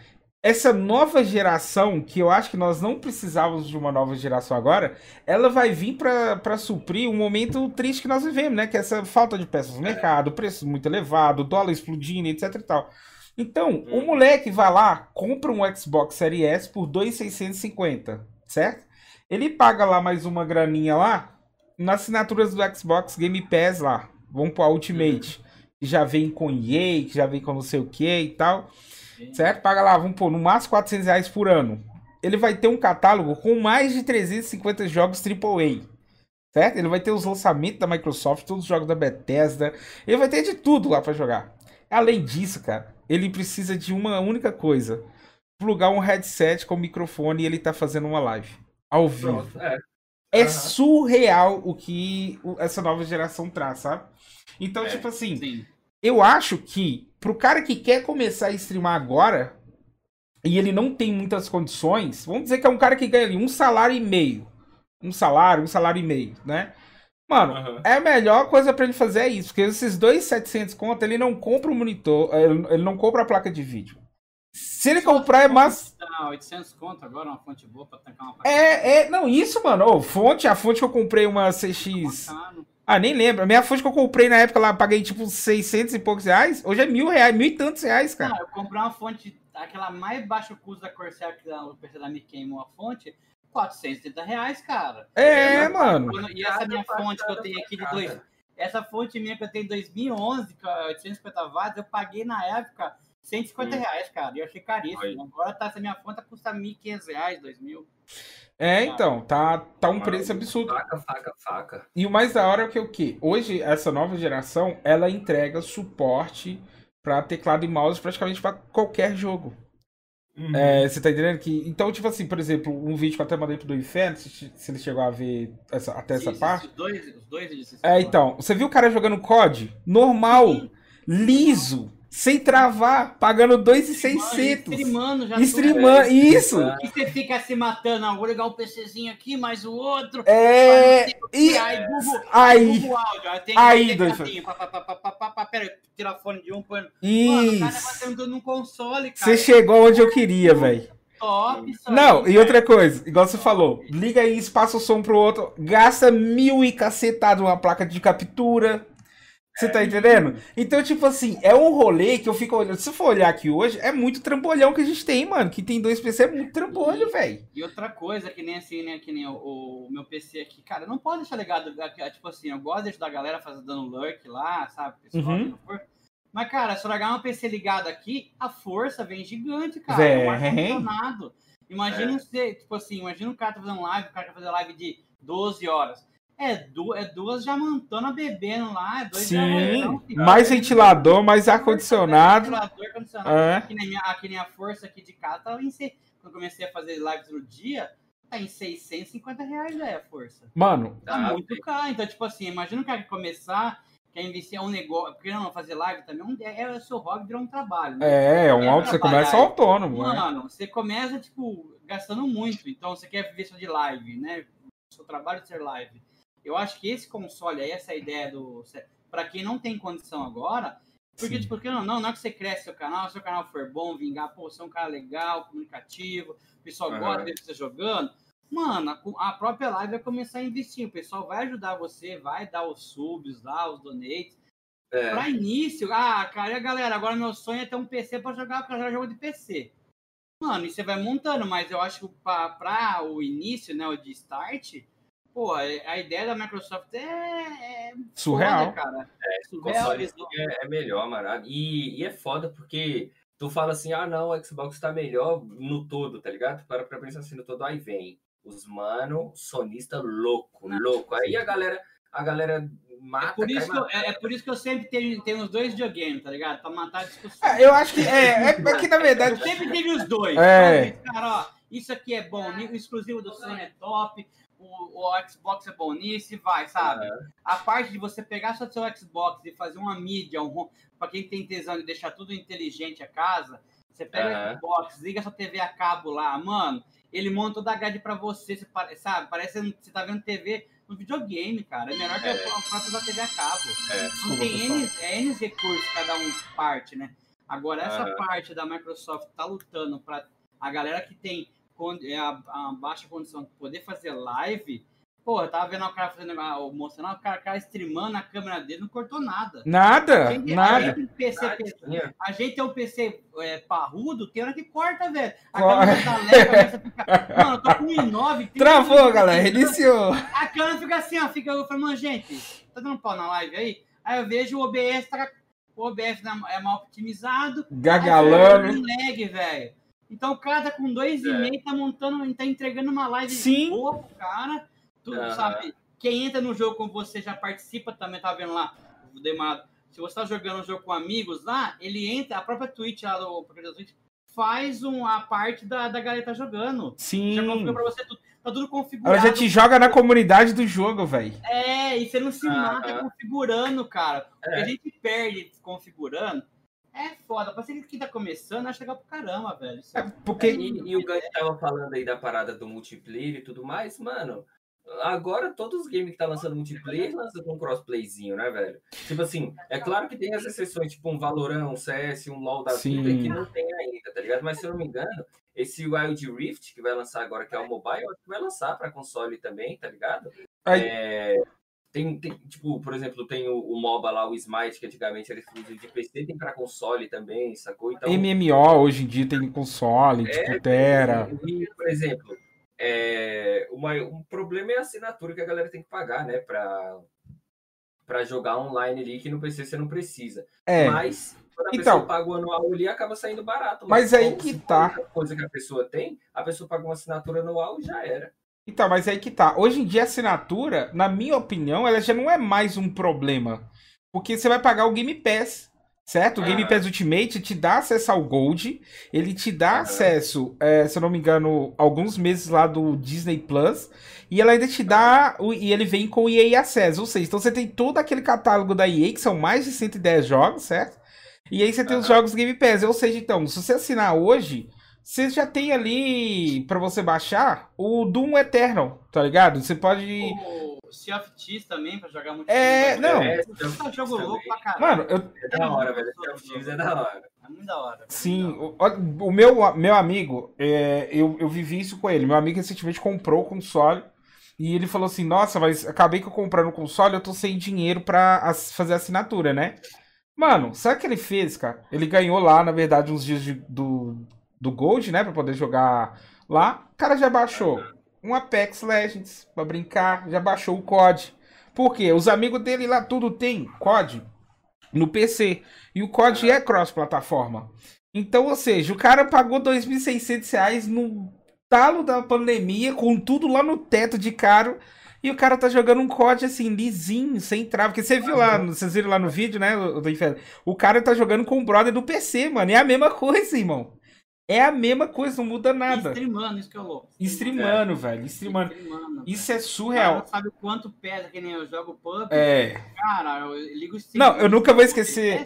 essa nova geração, que eu acho que nós não precisávamos de uma nova geração agora, ela vai vir para suprir um momento triste que nós vivemos, né? Que é essa falta de peças no mercado, preço muito elevado, dólar explodindo, etc e tal. Então, o uhum. moleque vai lá, compra um Xbox Series S por 2,650, certo? Ele paga lá mais uma graninha lá, nas assinaturas do Xbox Game Pass lá. Vamos pro Ultimate. Que já vem com EA, que já vem com não sei o que e tal. Sim. Certo? Paga lá, vamos pôr, no máximo 400 reais por ano. Ele vai ter um catálogo com mais de 350 jogos AAA. Certo? Ele vai ter os lançamentos da Microsoft, todos os jogos da Bethesda. Ele vai ter de tudo lá para jogar. Além disso, cara, ele precisa de uma única coisa: plugar um headset com microfone e ele tá fazendo uma live. Ao vivo. Pronto, é. É surreal o que essa nova geração traz, sabe? Então, é, tipo assim, sim. eu acho que pro cara que quer começar a streamar agora, e ele não tem muitas condições, vamos dizer que é um cara que ganha ali um salário e meio. Um salário, um salário e meio, né? Mano, Aham. é a melhor coisa pra ele fazer é isso, porque esses dois 700 conto, ele não compra o monitor, ele ele não compra a placa de vídeo. Se ele comprar é mais Tá, 800 conto agora, uma fonte boa pra tancar uma placa. é, é, não, isso, mano. Ô, fonte, a fonte que eu comprei uma CX. Bacana. Ah, nem lembro. A minha fonte que eu comprei na época lá, paguei tipo 600 e poucos reais. Hoje é mil reais, mil e tantos reais, cara. Não, eu comprei uma fonte, aquela mais baixo custo da Corsair, que o PC da Mi queimou a fonte, 430 reais, cara. É, mano. Quando- E essa minha fonte que eu tenho aqui de dois. Essa fonte minha que eu tenho em 2011, com a 850 watts, eu paguei na época 150 Hum. reais, cara. E eu achei caríssimo. Agora tá, essa minha fonte custa 1.500 reais, 2.000. É, então, tá, tá um preço absurdo. Faca, faca, faca. E o mais da hora é que o quê? Hoje, essa nova geração, ela entrega suporte pra teclado e mouse praticamente pra qualquer jogo. É, você tá entendendo que. Então, tipo assim, por exemplo, um vídeo que eu até mandei pro do Inferno, se, se ele chegou a ver essa- até essa Sim, parte. Os dois, os dois É, então, você viu o cara jogando COD? Normal, liso, sem travar, pagando 2,600. Streamando já. Streamando, isso! E você fica se matando, ah, vou ligar um PCzinho aqui, mais o outro. É. E aí, Google, aí, Google áudio, aí tem Aí, dois- tecladinho, pá, pá, pá, pá, pá, pá, pá, pera aí, tira fone de um, põe. Mano, o cara tá isso. num console, cara. Você chegou onde eu queria, velho. Top, isso Não, aí, e outra coisa, igual você falou, liga isso, passa o som pro outro, gasta mil e cacetado uma placa de captura. Você tá entendendo? Então, tipo assim, é um rolê que eu fico olhando. Se for olhar aqui hoje, é muito trambolhão que a gente tem, mano. Que tem dois PC, é muito trambolho, velho. E outra coisa, que nem assim, né? Que nem o, o meu PC aqui, cara, não pode deixar ligado. é, Tipo assim, eu gosto de ajudar a galera fazendo dando lurk lá, sabe? Pessoal, Uhum. Mas, cara, se eu largar um PC ligado aqui, a força vem gigante, cara. É um ar-condicionado. Imagina É. você, tipo assim, imagina um cara tá fazendo live, o cara quer fazer live de 12 horas. É, du é duas já mantando bebendo lá, é dois já Sim, filho. mais ventilador, mais ar-condicionado. Ventilador, ar-condicionado. É. Aqui, na minha, aqui na força aqui de casa, tava em, se- quando eu comecei a fazer lives no dia, tá em 650 reais, velho, a força. Mano, Tá Ah, muito caro. Então, tipo assim, imagina o cara que começar, quer investir em um negócio, porque não fazer live também, um- é, é o seu hobby, virou um trabalho. né? é, é um alto, você começa autônomo, né? Mano, você começa, tipo, gastando muito. Então, você quer viver só de live, né? Seu trabalho é ser live. Eu acho que esse console aí, essa ideia do. Pra quem não tem condição agora, porque, Sim. tipo, porque não, não, não é que você cresce seu canal, se seu canal for bom, vingar, pô, você é um cara legal, comunicativo, o pessoal Aham. gosta de ver você jogando. Mano, a, a própria live vai começar a investir. O pessoal vai ajudar você, vai dar os subs lá, os donates. É. Pra início, ah, cara, galera, agora meu sonho é ter um PC pra jogar, pra jogar jogo de PC. Mano, e você vai montando, mas eu acho que pra, pra o início, né, o de start, pô, a ideia da Microsoft é, é Surreal. foda, cara. É surreal. é, é melhor, mano. E, e é foda porque tu fala assim, ah não, o Xbox tá melhor no todo, tá ligado? Tu para pra pensar assim no todo, aí vem os mano, sonista louco, Não, louco. Aí a galera, a galera mata, É por, isso que eu, é, é por isso que eu sempre tenho, tenho os dois videogames, tá ligado? Pra matar a discussão. É, eu acho que é, é, é que na Eu verdade. sempre tive os dois. É. Cara, ó, isso aqui é bom, o exclusivo do Sony é top, o, o Xbox é bom nisso e vai, sabe? A parte de você pegar só seu Xbox e fazer uma mídia, um, pra quem tem tesão de deixar tudo inteligente a casa, você pega o Aham. Xbox, liga sua TV a cabo lá, mano, ele monta toda a grade pra você, você sabe? Parece que você tá vendo TV no videogame, cara. É melhor que É. a própria da TV a cabo. É. Não Desculpa, tem. N, é N recursos cada um parte, né? Agora, essa Aham. parte da Microsoft tá lutando para a galera que tem é, a, a baixa condição de poder fazer live. Pô, eu tava vendo o cara fazendo o mostrando o cara, o cara streamando a câmera dele, não cortou nada. Nada, A gente- A nada. gente, tem PC, Tadinha. a gente tem um PC é, parrudo, tem hora que corta, velho. A Corta. câmera tá leve, começa a ficar. Mano, eu tô com 1,9. Travou, galera, iniciou. A câmera fica assim, ó. Fica, eu falo, mano, gente, tá dando pau na live aí? Aí eu vejo o OBS, tá, o OBS é mal otimizado. Gagalando. Aí, lag, velho. Então o cara tá com dois e É. meio, tá montando, tá entregando uma live Sim. boa pro cara. Tu Aham. sabe, quem entra no jogo com você já participa também, tá vendo lá, o Demado. Se você tá jogando um jogo com amigos lá, ele entra, a própria Twitch lá do Twitch faz um, a parte da, da galera tá jogando. Já configura Sim. pra você tudo. Tá tudo configurado. Ela já te joga na comunidade do jogo, velho. É, e você não se mata configurando, cara. O que É. a gente perde configurando É foda. Pra ser que tá começando, acho legal pra caramba, velho. É, porque. E, e o Gant tava falando aí da parada do multiplayer e tudo mais, mano. Agora todos os games que tá lançando multiplayer lançam com crossplayzinho, né, velho? Tipo assim, é claro que tem as exceções, tipo um Valorant, um CS, um LoL da Sim. vida que não tem ainda, tá ligado? Mas se eu não me engano, esse Wild Rift que vai lançar agora, que é o mobile, eu acho que vai lançar pra console também, tá ligado? Aí- É, tem, tem, tipo, por exemplo, tem o, o MOBA lá, o Smite, que antigamente era exclusivo de PC, tem pra console também, sacou? Então, MMO hoje em dia tem console, tipo Terra. e, por exemplo, é, uma- um problema é a assinatura que a galera tem que pagar, né? Pra, pra jogar online ali, que no PC você não precisa. É. Mas, quando a Então. pessoa paga o anual ali, acaba saindo barato. Mas aí Como que tá. coisa que a pessoa tem, a pessoa paga uma assinatura anual e já era. Então, mas aí que tá. Hoje em dia a assinatura, na minha opinião, ela já não é mais um problema. Porque você vai pagar o Game Pass, certo? O Game Ah. Pass Ultimate te dá acesso ao Gold, ele te dá acesso, é, se eu não me engano, alguns meses lá do Disney Plus, e ela ainda te dá, o- e ele vem com o EA Access, ou seja, então você tem todo aquele catálogo da EA, que são mais de 110 jogos, certo? E aí você tem os jogos Game Pass, ou seja, então, se você assinar hoje, você já tem ali pra você baixar o Doom Eternal, tá ligado? Você pode. O Sea of Thieves também, pra jogar muito. É, não. É, Puta jogo louco pra caralho. Mano, eu. é da hora, velho. Sea of Thieves é da hora. É muito da hora. Sim, o, o meu, meu amigo, é, eu, eu vivi isso com ele. Meu amigo recentemente comprou o console. E ele falou assim: Nossa, mas acabei que eu comprando o console, eu tô sem dinheiro pra fazer assinatura, né? Mano, sabe o que ele fez, cara? Ele ganhou lá, na verdade, uns dias de- do, do Gold, né? Pra poder jogar lá. O cara já baixou um Apex Legends pra brincar, já baixou o COD. Por quê? Os amigos dele lá tudo tem COD no PC. E o COD é cross-plataforma. Então, ou seja, o cara pagou 2.600 reais no talo da pandemia, com tudo lá no teto de caro. E o cara tá jogando um COD assim, lisinho, sem trava. Porque você viu lá, vocês viram lá no vídeo, né, do Inferno? O cara tá jogando com o brother do PC, mano. É a mesma coisa, irmão. É a mesma coisa, não muda nada. Streamando, isso que é louco. Streamando, velho. Streamando. Streamando. Isso é Cara, surreal. não sabe o quanto pesa, que nem eu jogo PUB. É. Cara, eu ligo o stream. Não, eu nunca vou esquecer.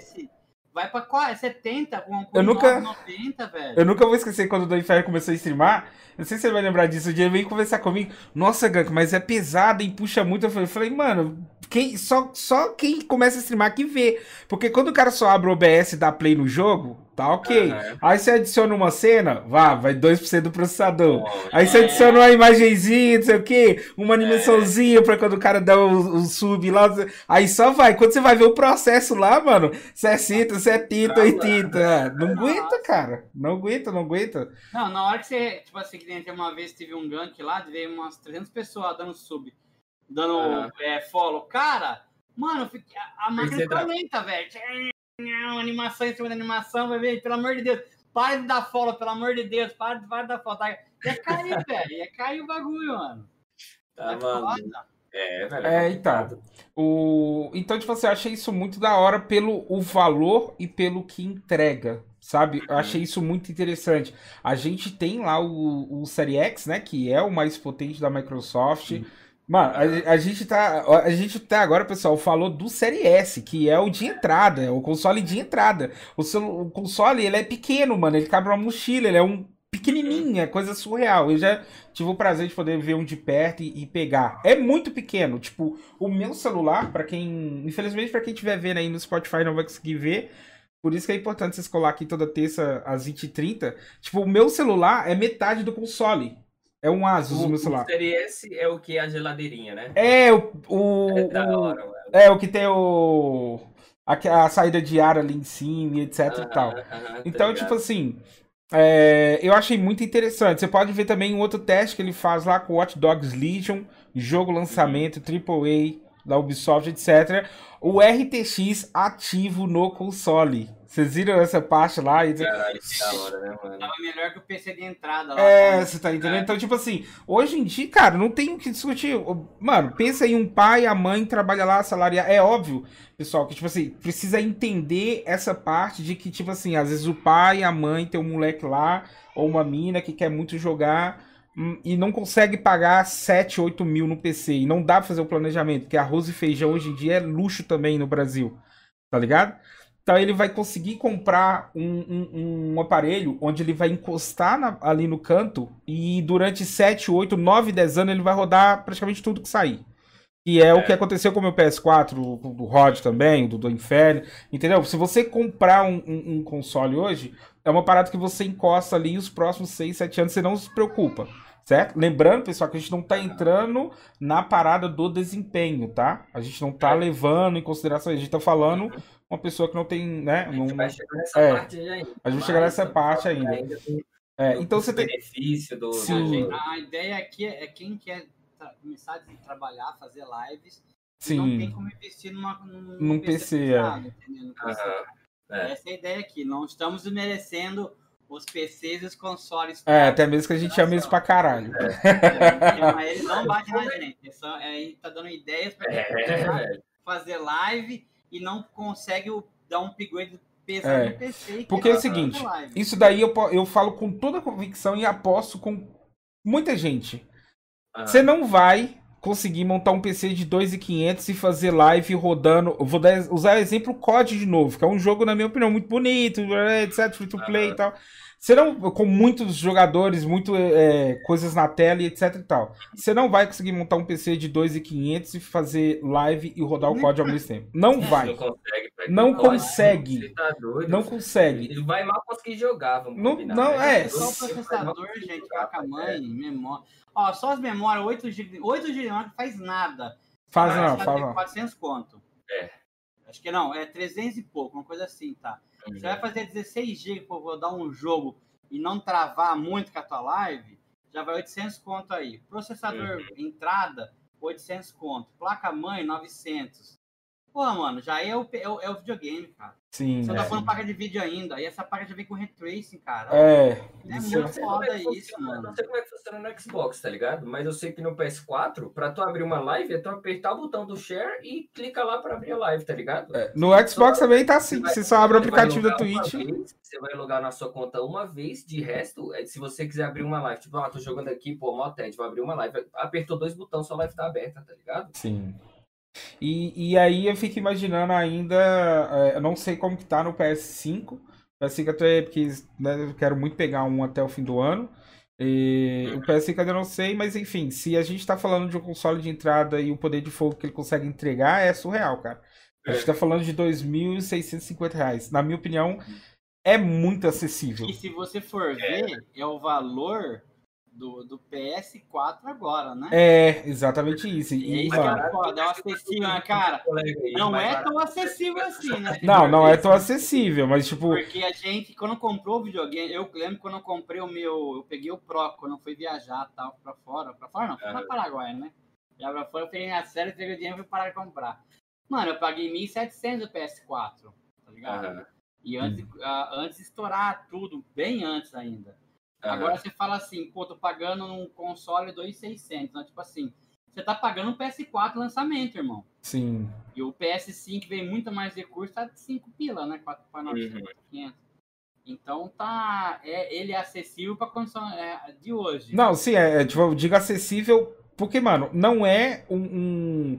Vai pra qual? É 70? Com, com Eu nunca- 90, velho. Eu nunca vou esquecer quando o Do Inferno começou a streamar. Não sei se você vai lembrar disso. O dia ele veio conversar comigo. Nossa, Gank, mas é pesado e puxa muito. Eu falei, eu falei, mano, quem, só, só quem começa a streamar que vê. Porque quando o cara só abre o OBS e dá play no jogo, tá ok. Aham. Aí você adiciona uma cena, vá, vai 2% do processador. Bom, Aí você É. adiciona uma imagenzinha, não sei o quê, uma animaçãozinha pra quando o cara dá o, o sub lá. Aí só vai. Quando você vai ver o processo lá, mano, 60, 70, 80. Não aguenta, cara. Não aguenta, não aguenta. Não, na hora que você, tipo assim, que nem tem uma vez teve um gank lá, veio umas 300 pessoas dando sub, dando Aham. é, follow. Cara, mano, a, a máquina tra- lenta, velho. Animação em cima da animação, vai ver, pelo amor de Deus. Para de dar follow, pelo amor de Deus. Para, de- para de dar follow. Tá? Ia cair, velho. Ia cair o bagulho, mano. Tá, É mano. foda. É, velho. É, complicado. então. O... Então, tipo assim, eu achei isso muito da hora pelo o valor e pelo que entrega, sabe? Eu achei isso muito interessante. A gente tem lá o, o Série X, né? Que é o mais potente da Microsoft. Mano, a, a gente tá. A gente tá agora, pessoal, falou do Série S, que é o de entrada, é o console de entrada. O, celu- o console, ele é pequeno, mano. Ele cabe numa mochila, ele é um pequenininho, é coisa surreal. Eu já tive o prazer de poder ver um de perto e, e pegar. É muito pequeno. Tipo, o meu celular, pra quem. Infelizmente, pra quem estiver vendo aí no Spotify não vai conseguir ver. Por isso que é importante vocês colar aqui toda terça às 20h30. Tipo, o meu celular é metade do console. É um Asus o, O, meu o celular. Série S é o que é a geladeirinha, né? É, o. o, É da o- hora, mano. é, o que tem o. A, a saída de ar ali em cima e etc e tal. Tá Então, ligado? tipo assim, é, eu achei muito interessante. Você pode ver também um outro teste que ele faz lá com Watch Dogs Legion, jogo lançamento, AAA da Ubisoft, etc. O RTX ativo no console. Vocês viram essa parte lá? E- Caralho, que da hora, né, mano? Tava melhor que o PC de entrada lá. É, você tá entendendo? É. Então, tipo assim, hoje em dia, cara, não tem o que discutir. Mano, pensa em um pai, a mãe trabalha lá, salariar. É óbvio, pessoal, que, tipo assim, precisa entender essa parte de que, tipo assim, às vezes o pai, a mãe tem um moleque lá, ou uma mina que quer muito jogar hum, e não consegue pagar 7, 8 mil no PC. E não dá pra fazer o planejamento, porque arroz e feijão hoje em dia é luxo também no Brasil. Tá ligado? Então ele vai conseguir comprar um, um, um aparelho onde ele vai encostar na, ali no canto e durante 7, 8, 9, 10 anos ele vai rodar praticamente tudo que sair. E é, é, o que aconteceu com o meu PS4, do Rod também, do, do Inferno. Entendeu? Se você comprar um, um, um, console hoje, é uma parada que você encosta ali e os próximos 6, 7 anos você não se preocupa. Certo? Lembrando, pessoal, que a gente não tá entrando na parada do desempenho, tá? A gente não tá é. levando em consideração, a gente tá falando uma pessoa que não tem, né? A gente não, vai chegar nessa é, parte ainda. A gente vai chegar nessa parte ainda. ainda é, então você tem. benefício do. Sim. A ideia aqui é quem quer começar a trabalhar, fazer lives. Sim. Não tem como investir numa, num, num PC. PC, pesado, é. é. Essa é a ideia aqui. Não estamos merecendo os PCs e os consoles. É, até mesmo que a gente chame isso pra caralho. É. Mas ele não bate na gente. Ele, só, ele tá dando ideias pra é. fazer live e não consegue dar um upgrade pesado é. no PC. Porque é o seguinte, isso daí eu, eu falo com toda convicção e aposto com muita gente. Você não vai conseguir montar um PC de 2.500 e fazer live rodando. Eu vou dar, usar o exemplo COD de novo, que é um jogo, na minha opinião, muito bonito, etc, free to play uhum. e tal. Você não, com muitos jogadores, muito é, coisas na tela e etc e tal. Você não vai conseguir montar um PC de 2.500 e fazer live e rodar o COD ao mesmo tempo. Não vai. Não consegue. Não consegue. Tá não consegue. Ele vai mal conseguir jogar, vamos Não, combinar, não né? é. Só o processador, gente, placa-mãe, memória. Ó, só as memórias, 8 GB, 8 GB não faz nada. Faz não, faz não. 400 conto. É. Acho que não, é 300 e pouco, uma coisa assim, tá? Uhum. Você vai fazer 16 GB para rodar um jogo e não travar muito com a tua live, já vai 800 conto aí. Processador uhum. entrada, 800 conto. Placa-mãe, 900. Pô, mano, já é o, é o, é o videogame, cara. Sim. Você é. tá falando placa de vídeo ainda. E essa placa já vem com retracing, cara. É. É muito foda é isso, mano. Não sei como é que funciona no Xbox, tá ligado? Mas eu sei que no PS4, pra tu abrir uma live, é tu apertar o botão do share e clica lá pra abrir a live, tá ligado? É. No Xbox só, também tá assim. Você, só abre o aplicativo da Twitch. Vez, você vai logar na sua conta uma vez. De resto, é, se você quiser abrir uma live, tipo, ah, tô jogando aqui, pô, mó TED, vou abrir uma live. Apertou dois botões, sua live tá aberta, tá ligado? Sim. E, e aí eu fico imaginando ainda, é, eu não sei como que tá no PS5, PS5 até porque né, eu quero muito pegar um até o fim do ano. E, o PS5 ainda não sei, mas enfim, se a gente tá falando de um console de entrada e o poder de fogo que ele consegue entregar, é surreal, cara. A gente tá falando de R$ 2.650. Na minha opinião, é muito acessível. E se você for ver, é o valor do, do PS4 agora, né? É, exatamente isso. E, isso é foda, é acessível, né, cara? Não é tão acessível assim, né? Não, não é tão acessível, mas tipo. Porque a gente, quando comprou o videogame, eu lembro quando eu comprei o meu. Eu peguei o Pro, quando eu fui viajar tal, pra fora. Pra fora não, fui pra Paraguai, né? Já pra fora, eu peguei a série, peguei o dinheiro e fui parar de comprar. Mano, eu paguei 1.700 o PS4, tá ligado? Uhum. E antes, uh, antes de estourar tudo, bem antes ainda. Uhum. Agora você fala assim, pô, tô pagando num console 2,600. Né? Tipo assim, você tá pagando um PS4 lançamento, irmão. Sim. E o PS5 vem muito mais recurso, tá de 5 pila, né? 4 para 900, uhum. Então tá. É, ele é acessível pra condição é, de hoje. Não, sim, é, é tipo, eu digo acessível, porque, mano, não é um, um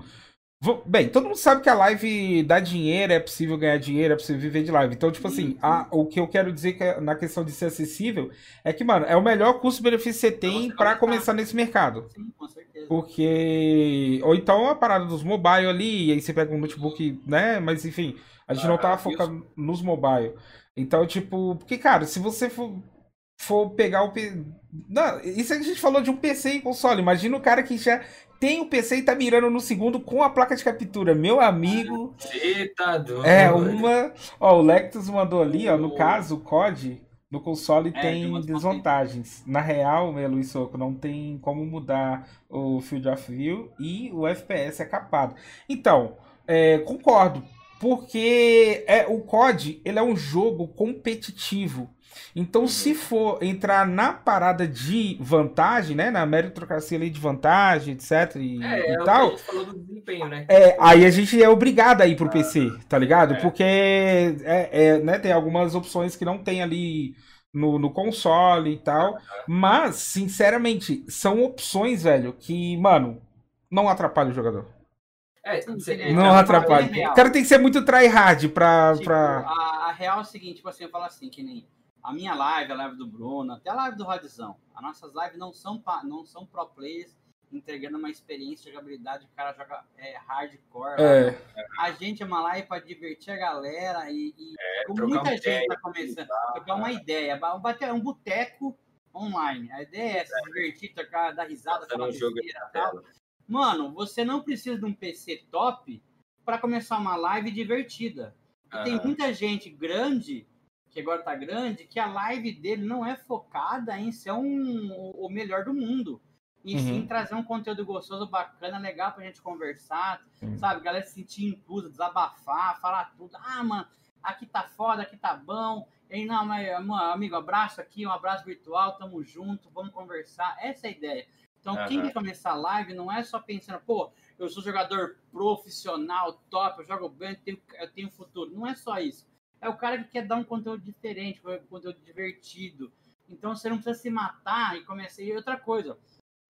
Bem, todo mundo sabe que a live dá dinheiro, é possível ganhar dinheiro, é possível viver de live. Então, tipo assim, a, o que eu quero dizer que é, na questão de ser acessível é que, mano, é o melhor custo-benefício que você tem para começar nesse mercado. Sim, com certeza. Porque. Ou então a parada dos mobile ali, e aí você pega um notebook, né? Mas enfim, a gente ah, não tava focando nos mobile. Então, tipo, porque, cara, se você for, for pegar o. Não, isso a gente falou de um PC e console. Imagina o cara que já tem o PC e tá mirando no segundo com a placa de captura. Meu amigo. Eita, doido. É uma. Ó, o Lectus mandou ali, ó. No caso, o COD no console é, tem desvantagens. Na real, meu Luiz Soco, não tem como mudar o Field of View e o FPS é capado. Então, é, concordo. Porque é, o COD ele é um jogo competitivo. Então, se uhum. for entrar na parada de vantagem, né, na meritocracia ali de vantagem, etc e, é, e é tal, né? É, aí a gente é obrigado a ir pro ah, PC, tá ligado? É. Porque é, é, né, tem algumas opções que não tem ali no, no console e tal, mas sinceramente são opções, velho, que, mano, não atrapalham o jogador. É, sim, ele Não tá atrapalha. O cara tem que ser muito tryhard pra. Tipo, pra... a, a real é o seguinte, tipo assim, eu falo assim, que nem a minha live, a live do Bruno, até a live do Radzão. As nossas lives não são, pa- não são pro players entregando uma experiência de jogabilidade, o cara joga é, hardcore. É, A gente é uma live para divertir a galera e, e como trocar muita uma gente ideia, tá começando, trocar uma ideia, ba- bater um boteco online. A ideia é se divertir, trocar, dar risada, falar um jogo besteira e tal. Mano, você não precisa de um PC top para começar uma live divertida. E tem muita gente grande, que agora tá grande, que a live dele não é focada em ser um, o melhor do mundo. E sim Uhum. trazer um conteúdo gostoso, bacana, legal pra gente conversar, Sim. sabe? Galera se sentir inclusa, desabafar, falar tudo. Ah, mano, aqui tá foda, aqui tá bom. E não, mas, mano, amigo, abraço aqui, um abraço virtual, tamo junto, vamos conversar. Essa é a ideia. Então, quem Aham. quer começar a live não é só pensando, pô, eu sou jogador profissional, top, eu jogo bem, eu tenho, eu tenho futuro. Não é só isso. É o cara que quer dar um conteúdo diferente, um conteúdo divertido. Então você não precisa se matar e começar. E outra coisa,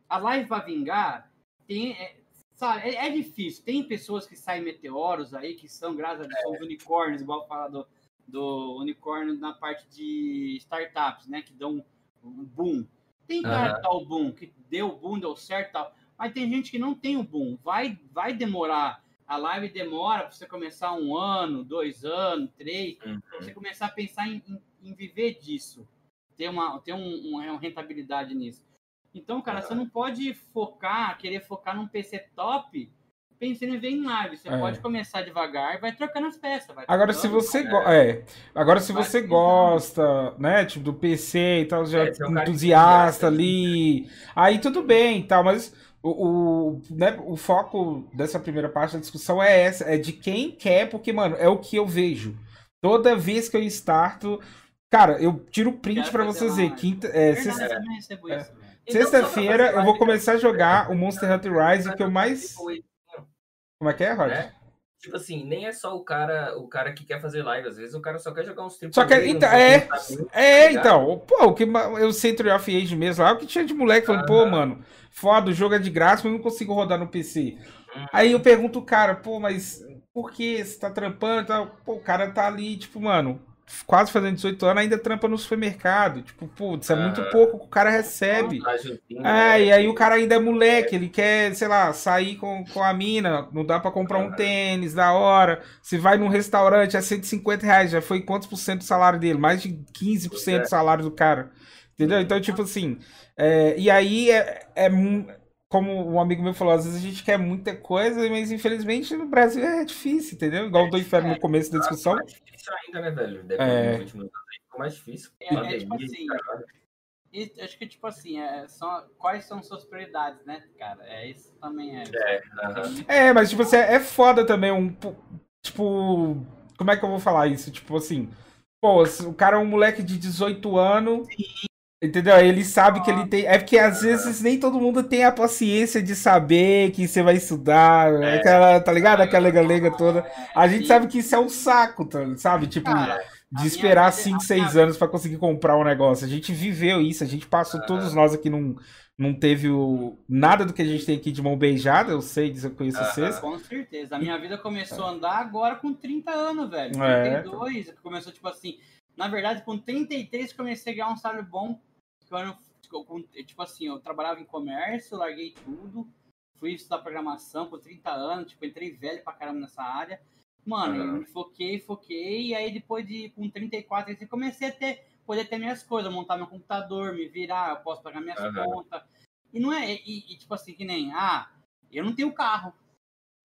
a live pra vingar tem. É, sabe, é, é difícil. Tem pessoas que saem meteoros aí, que são, graças a Deus, são os unicórnios, igual fala do, do unicórnio na parte de startups, né? Que dão um boom. Tem cara que dá o boom, que deu o boom, deu certo tal. Mas tem gente que não tem o boom. Vai, vai demorar. A live demora para você começar um ano, dois anos, três, Uhum. pra você começar a pensar em, em- em viver disso. Ter uma, ter um, uma rentabilidade nisso. Então, cara, você não pode focar, querer focar num PC top pensando em ver em live. Você É. pode começar devagar e vai trocando as peças. vai Agora, se você go- é, agora se Vai você gosta, né, tipo do PC e tal, já É, se é entusiasta ali, aí tudo bem, e tal, mas o, o, né, o foco dessa primeira parte da discussão é essa, é de quem quer, porque mano, é o que eu vejo. Toda vez que eu starto, cara, eu tiro print fazer vocês uma ver, live. quinta, é, Verdade, sexta- eu é. sexta-feira eu vou começar a jogar o Monster Hunter Rise, o que eu mais, como é que é, Rod? né? Tipo assim, nem é só o cara, o cara que quer fazer live, às vezes o cara só quer jogar uns triplos. Só que, então, é, É, então, pô, o que eu sei Tree of Age mesmo lá, o que tinha de moleque falando, pô, mano, foda, o jogo é de graça, mas eu não consigo rodar no PC. Uhum. Aí eu pergunto o cara, pô, mas por que você tá trampando? Pô, o cara tá ali, tipo, mano, quase fazendo 18 anos, ainda trampa no supermercado. Tipo, isso é muito Aham. pouco que o cara recebe. É, e aí o cara ainda é moleque, ele quer, sei lá, sair com, com a mina, não dá pra comprar um tênis da hora. Se vai num restaurante, é 150 reais, já foi quantos por cento do salário dele? Mais de 15% Pois do é. salário do cara. Entendeu? Então, tipo assim, é, e aí é, é como um amigo meu falou, às vezes a gente quer muita coisa, mas infelizmente no Brasil é difícil, entendeu? Igual do inferno no começo da discussão. Difícil ainda, né, velho? Depois É. dos últimos anos aí ficou mais difícil. É, é tipo assim. E acho que, tipo assim, é, são, quais são suas prioridades, né, cara? É isso também é. É. É, mas tipo assim, é foda também um. po- Tipo. Como é que eu vou falar isso? Tipo assim. Pô, o cara é um moleque de 18 anos. Entendeu? Ele sabe que ele tem. É porque às vezes nem todo mundo tem a paciência de saber que você vai estudar. É. Aquela, tá ligado? Aquela lega toda. A gente sabe que isso é um saco, tá- sabe? Tipo, Cara, de a esperar minha vida- 5, a 6 minha- anos pra conseguir comprar um negócio. A gente viveu isso, a gente passou, todos nós aqui não, não teve o, nada do que a gente tem aqui de mão beijada, eu sei disso, eu conheço Aham. vocês. Com certeza. A minha vida começou a andar agora com 30 anos, velho. É. 32, começou tipo assim. Na verdade, com 33 comecei a ganhar um salário bom. Quando, com- tipo assim, eu trabalhava em comércio, larguei tudo, fui estudar programação com 30 anos, tipo, entrei velho pra caramba nessa área. Mano, eu Aham. me foquei, foquei, e aí depois de com 34, assim, comecei a ter, poder ter minhas coisas, montar meu computador, me virar, eu posso pagar minhas Aham. contas. E não é, e, e, tipo assim, que nem, ah, eu não tenho carro.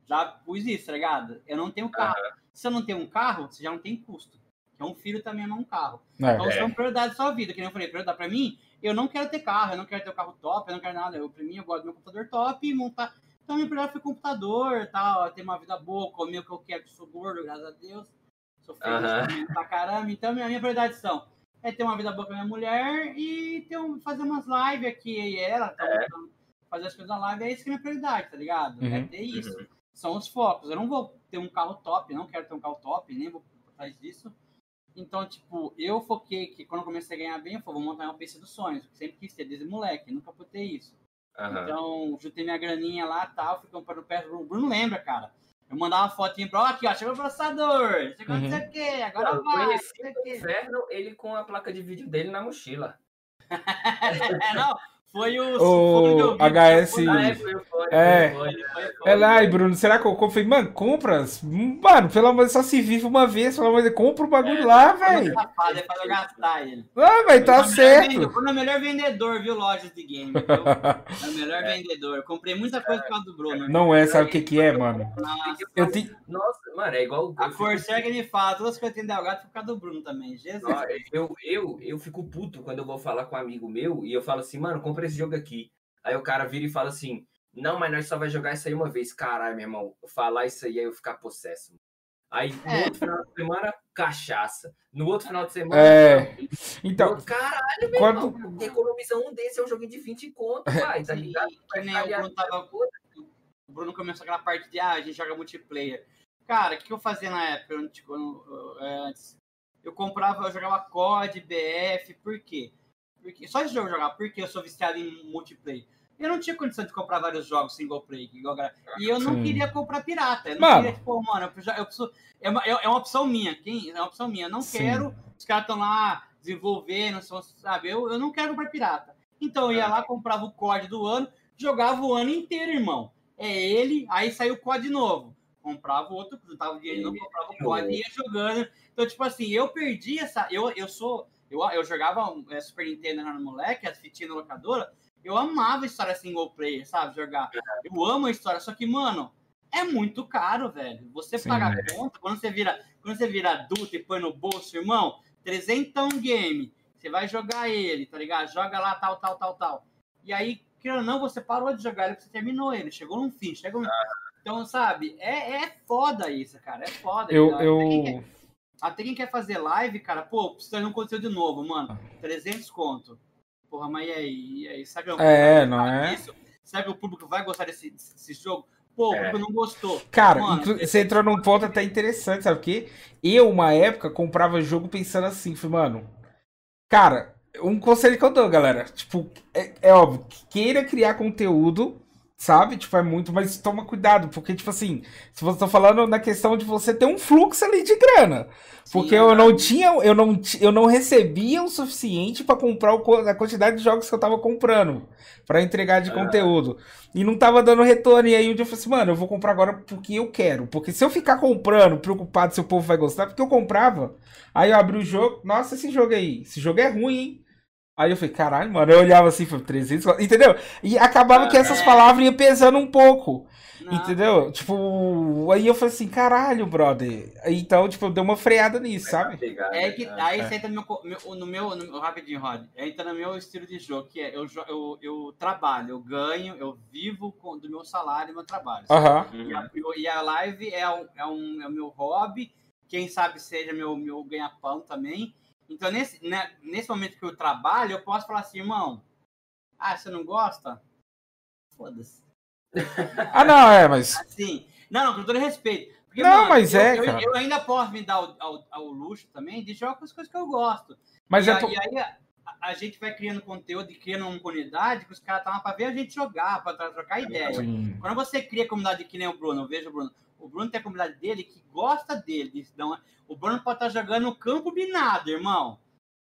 Já pus isso, tá ligado? Eu não tenho carro. Se eu não tenho um carro, você já não tem custo. Então, um filho também não é um carro. É. Então, É. são prioridades da sua vida. Que nem eu falei, prioridade pra mim, eu não quero ter carro, eu não quero ter o carro top, eu não quero nada. Eu, pra mim, eu gosto do meu computador top e montar. Então, minha prioridade foi computador tal, ter uma vida boa, comer o que eu quero, que sou gordo, graças a Deus. Sou feliz também pra caramba. Então, minha, minha prioridade são é ter uma vida boa com a minha mulher e ter um, fazer umas lives aqui e ela, tá É. fazer as coisas na live, é isso que é minha prioridade, tá ligado? É Uhum. ter isso. Uhum. São os focos. Eu não vou ter um carro top, não quero ter um carro top, nem vou atrás disso. Então, tipo, eu foquei que quando eu comecei a ganhar bem, eu falei, vou montar um PC dos sonhos. Sempre quis ter desde moleque, nunca pude ter isso. Aham. Então, juntei minha graninha lá e tal, fui comprando perto. O Bruno lembra, cara. Eu mandava uma fotinha pra ó, aqui, ó, chegou o processador, chegou não sei o quê, agora Eu vai, conheci o o inferno, ele com a placa de vídeo dele na mochila. É, não, foi o... O foi HS foi- Ah, é, foi o fone, É. É lá, e Bruno, será que eu compro? Falei, mano, compras? Mano, pelo amor de Deus, só se vive uma vez, pelo amor de Deus, compra o bagulho lá, velho. É pra eu gastar ele. Ah, velho, tá certo. vendedor- Foi o melhor vendedor, viu, lojas de game. viu? É o melhor vendedor. Eu comprei muita coisa por causa do Bruno. Não é, sabe o que que é, mano? Nossa, Eu tenho... Nossa, mano, é igual. a eu Corsair que ele fala, todas as coisas que tem Delgado foi por causa do Bruno também. Jesus. Eu, eu, eu fico puto quando eu vou falar com um amigo meu e eu falo assim, mano, compra esse jogo aqui. Aí o cara vira e fala assim, não, mas nós só vai jogar isso aí uma vez. Caralho, meu irmão, falar isso aí aí eu ficar possesso. Aí no É. outro final de semana, cachaça. No outro final de semana, É. Então, outro, caralho, meu quando- irmão, economiza um desse, é um joguinho de 20 conto, pai, tá ligado? que nem o Bruno tava. O Bruno começou aquela parte de ah, a gente joga multiplayer. Cara, o que, eu fazia na época? Eu, tipo, eu- eu- antes? Eu comprava, eu jogava COD, BF, por quê? Porque, só de jogo jogar, porque eu sou viciado em multiplayer. Eu não tinha condição de comprar vários jogos single player. E eu não Sim. queria comprar pirata. Eu não Mano. queria, tipo, mano, eu preciso- eu preciso. É uma, é é uma opção minha. Quem, é uma opção minha. Eu não Sim. quero. Os caras estão lá desenvolvendo, sabe? Eu, eu não quero comprar pirata. Então eu ia lá, comprava o COD do ano, jogava o ano inteiro, irmão. É ele, aí saiu o COD novo. Comprava o outro, juntava o dinheiro, não comprava o COD e ia jogando. Então, tipo assim, eu perdi essa. Eu, eu sou. Eu, eu jogava é, Super Nintendo era moleque, as fitinhas na locadora. Eu amava história single player, sabe? Jogar. Eu amo a história, só que, mano, é muito caro, velho. Você Sim, paga é. a conta, quando você vira, quando você vira adulto e põe no bolso, irmão, trezentão game. Você vai jogar ele, tá ligado? Joga lá, tal, tal, tal, tal. E aí, querendo ou não, você parou de jogar ele porque você terminou ele. Chegou num fim, chegou num... Então, sabe, é, é foda isso, cara. É foda. eu, cara. Quem quer, eu... até quem quer fazer live, cara, pô, precisa de um conteúdo novo, mano. 300 conto. Porra, mas e aí? E aí? Sabe É, não é? Isso? Que o público vai gostar desse, desse jogo? Pô, o É. público não gostou. Cara, Mano, você entrou num ponto até interessante, sabe o quê? Eu, uma época, comprava jogo pensando assim, falei, mano, cara, um conselho que eu dou, galera, tipo, é, é óbvio, queira criar conteúdo, sabe? Tipo, é muito, mas toma cuidado, porque, tipo assim, se você tá falando na questão de você ter um fluxo ali de grana, porque Sim, eu não tinha, eu não, eu não recebia o suficiente pra comprar o a quantidade de jogos que eu tava comprando, pra entregar de conteúdo. E não tava dando retorno. E aí um dia eu falei assim, mano, eu vou comprar agora porque eu quero. Porque se eu ficar comprando, preocupado se o povo vai gostar, porque eu comprava. Aí eu abri o jogo, nossa, esse jogo aí, esse jogo é ruim, hein? Aí eu falei, caralho, mano, eu olhava assim, falei, 300, entendeu? E acabava que essas é. palavras iam pesando um pouco, Não, entendeu? Tipo, aí eu falei assim, caralho, brother. Então, tipo, deu uma freada nisso, sabe? Pegar, É né? que Ah, aí você entra no meu, no meu, no meu- rapidinho, Rod. Entra no meu estilo de jogo, que é eu, eu, eu trabalho, eu ganho, eu vivo com, do meu salário e meu trabalho. Aham. E, a, e a live é, um, é, um, é o meu hobby, quem sabe seja meu, meu ganha-pão também. Então, nesse, né, nesse momento que eu trabalho, eu posso falar assim, irmão, ah, você não gosta? Foda-se. Ah, não, é, mas. Assim, não, não, com todo respeito. Porque, Não, mas eu, é, eu, cara. eu ainda posso me dar o, ao, ao luxo também de jogar com as coisas que eu gosto. Mas e, é. e aí a, a gente vai criando conteúdo e criando uma comunidade que os caras estavam pra ver a gente jogar, pra trocar ideia. Sim. Quando você cria comunidade que nem o Bruno, eu vejo o Bruno. O Bruno tem a comunidade dele que gosta dele. de- Não, o Bruno pode estar jogando no campo binado, irmão.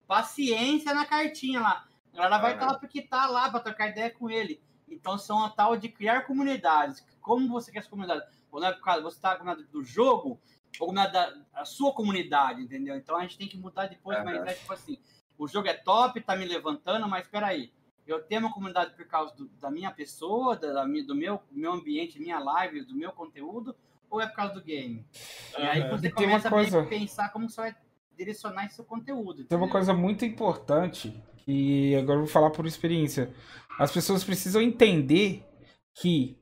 Paciência na cartinha lá. A galera vai Ah. estar lá porque tá lá para trocar ideia com ele. Então são a tal de criar comunidades. Como você quer essa comunidade? Ou não é por causa você tá na do jogo, ou comunidade da a sua comunidade, entendeu? Então a gente tem que mudar depois, mas Aham. é tipo assim, o jogo é top, tá me levantando, mas peraí, eu tenho uma comunidade por causa do- da minha pessoa, da, da minha- do meu, meu ambiente, minha live, do meu conteúdo, ou é por causa do game? E aí você E tem uma começa a coisa- pensar como você vai direcionar esse seu conteúdo. Tem uma entendeu? coisa muito importante que agora eu vou falar por experiência. As pessoas precisam entender que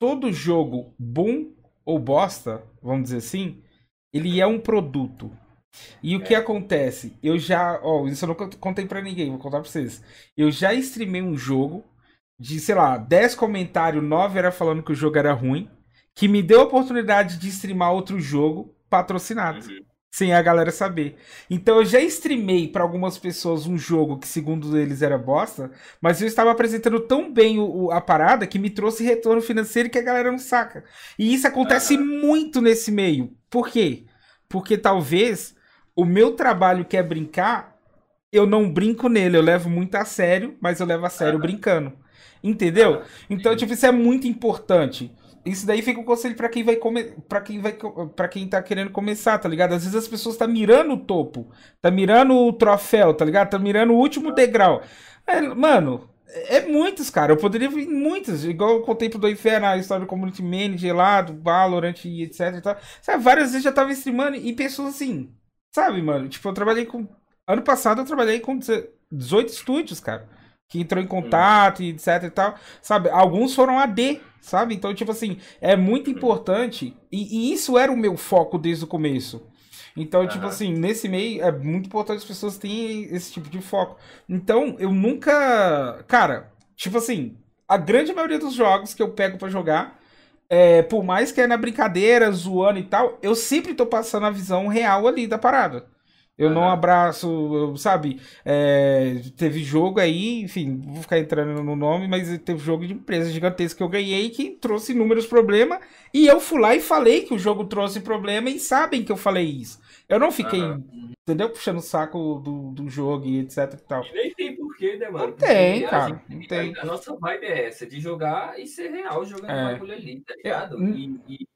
todo jogo bom ou bosta, vamos dizer assim, ele é um produto. E o que acontece? Eu já, ó, isso eu não cont- contei pra ninguém, vou contar pra vocês. Eu já streamei um jogo de, sei lá, 10 comentários, 9 era falando que o jogo era ruim, que me deu a oportunidade de streamar outro jogo patrocinado. Uhum. sem a galera saber. Então eu já streamei para algumas pessoas um jogo que, segundo eles, era bosta, mas eu estava apresentando tão bem o, o, a parada que me trouxe retorno financeiro que a galera não saca. E isso acontece uhum. muito nesse meio. Por quê? Porque talvez o meu trabalho que é brincar, eu não brinco nele, eu levo muito a sério, mas eu levo a sério uhum. brincando. Entendeu? Então, tipo, isso é muito importante. Isso daí fica um conselho para quem vai para quem vai para quem tá querendo começar, tá ligado? Às vezes as pessoas tá mirando o topo, tá mirando o troféu, tá ligado? Tá mirando o último degrau. É, mano, é muitos, cara. Eu poderia vir muitos, igual eu contei pro do Inferno, a história do Community Manager lá, do Valorant e etc e tal. Sabe, várias vezes já tava streamando e pessoas assim, sabe, mano? Tipo, eu trabalhei com ano passado eu trabalhei com 18 estúdios, cara que entrou em contato e etc e tal, sabe? Alguns foram AD, sabe? Então, tipo assim, é muito importante e, e isso era o meu foco desde o começo. Então, uhum. tipo assim, nesse meio é muito importante as pessoas terem esse tipo de foco. Então, eu nunca. Cara, tipo assim, a grande maioria dos jogos que eu pego para jogar, é, por mais que é na brincadeira, zoando e tal, eu sempre tô passando a visão real ali da parada. Eu não abraço, sabe? É, teve jogo aí, enfim, vou ficar entrando no nome, mas teve jogo de empresa gigantesca que eu ganhei que trouxe inúmeros problemas. E eu fui lá e falei que o jogo trouxe problema e sabem que eu falei isso. Eu não fiquei, uhum. entendeu? Puxando o saco do, do jogo e etc e tal. E nem tem porquê, né, mano? Não tem, cara. Gente, não tem. A nossa vibe é essa, de jogar e ser real jogando é. bagulho ali, tá ligado? É. E, e,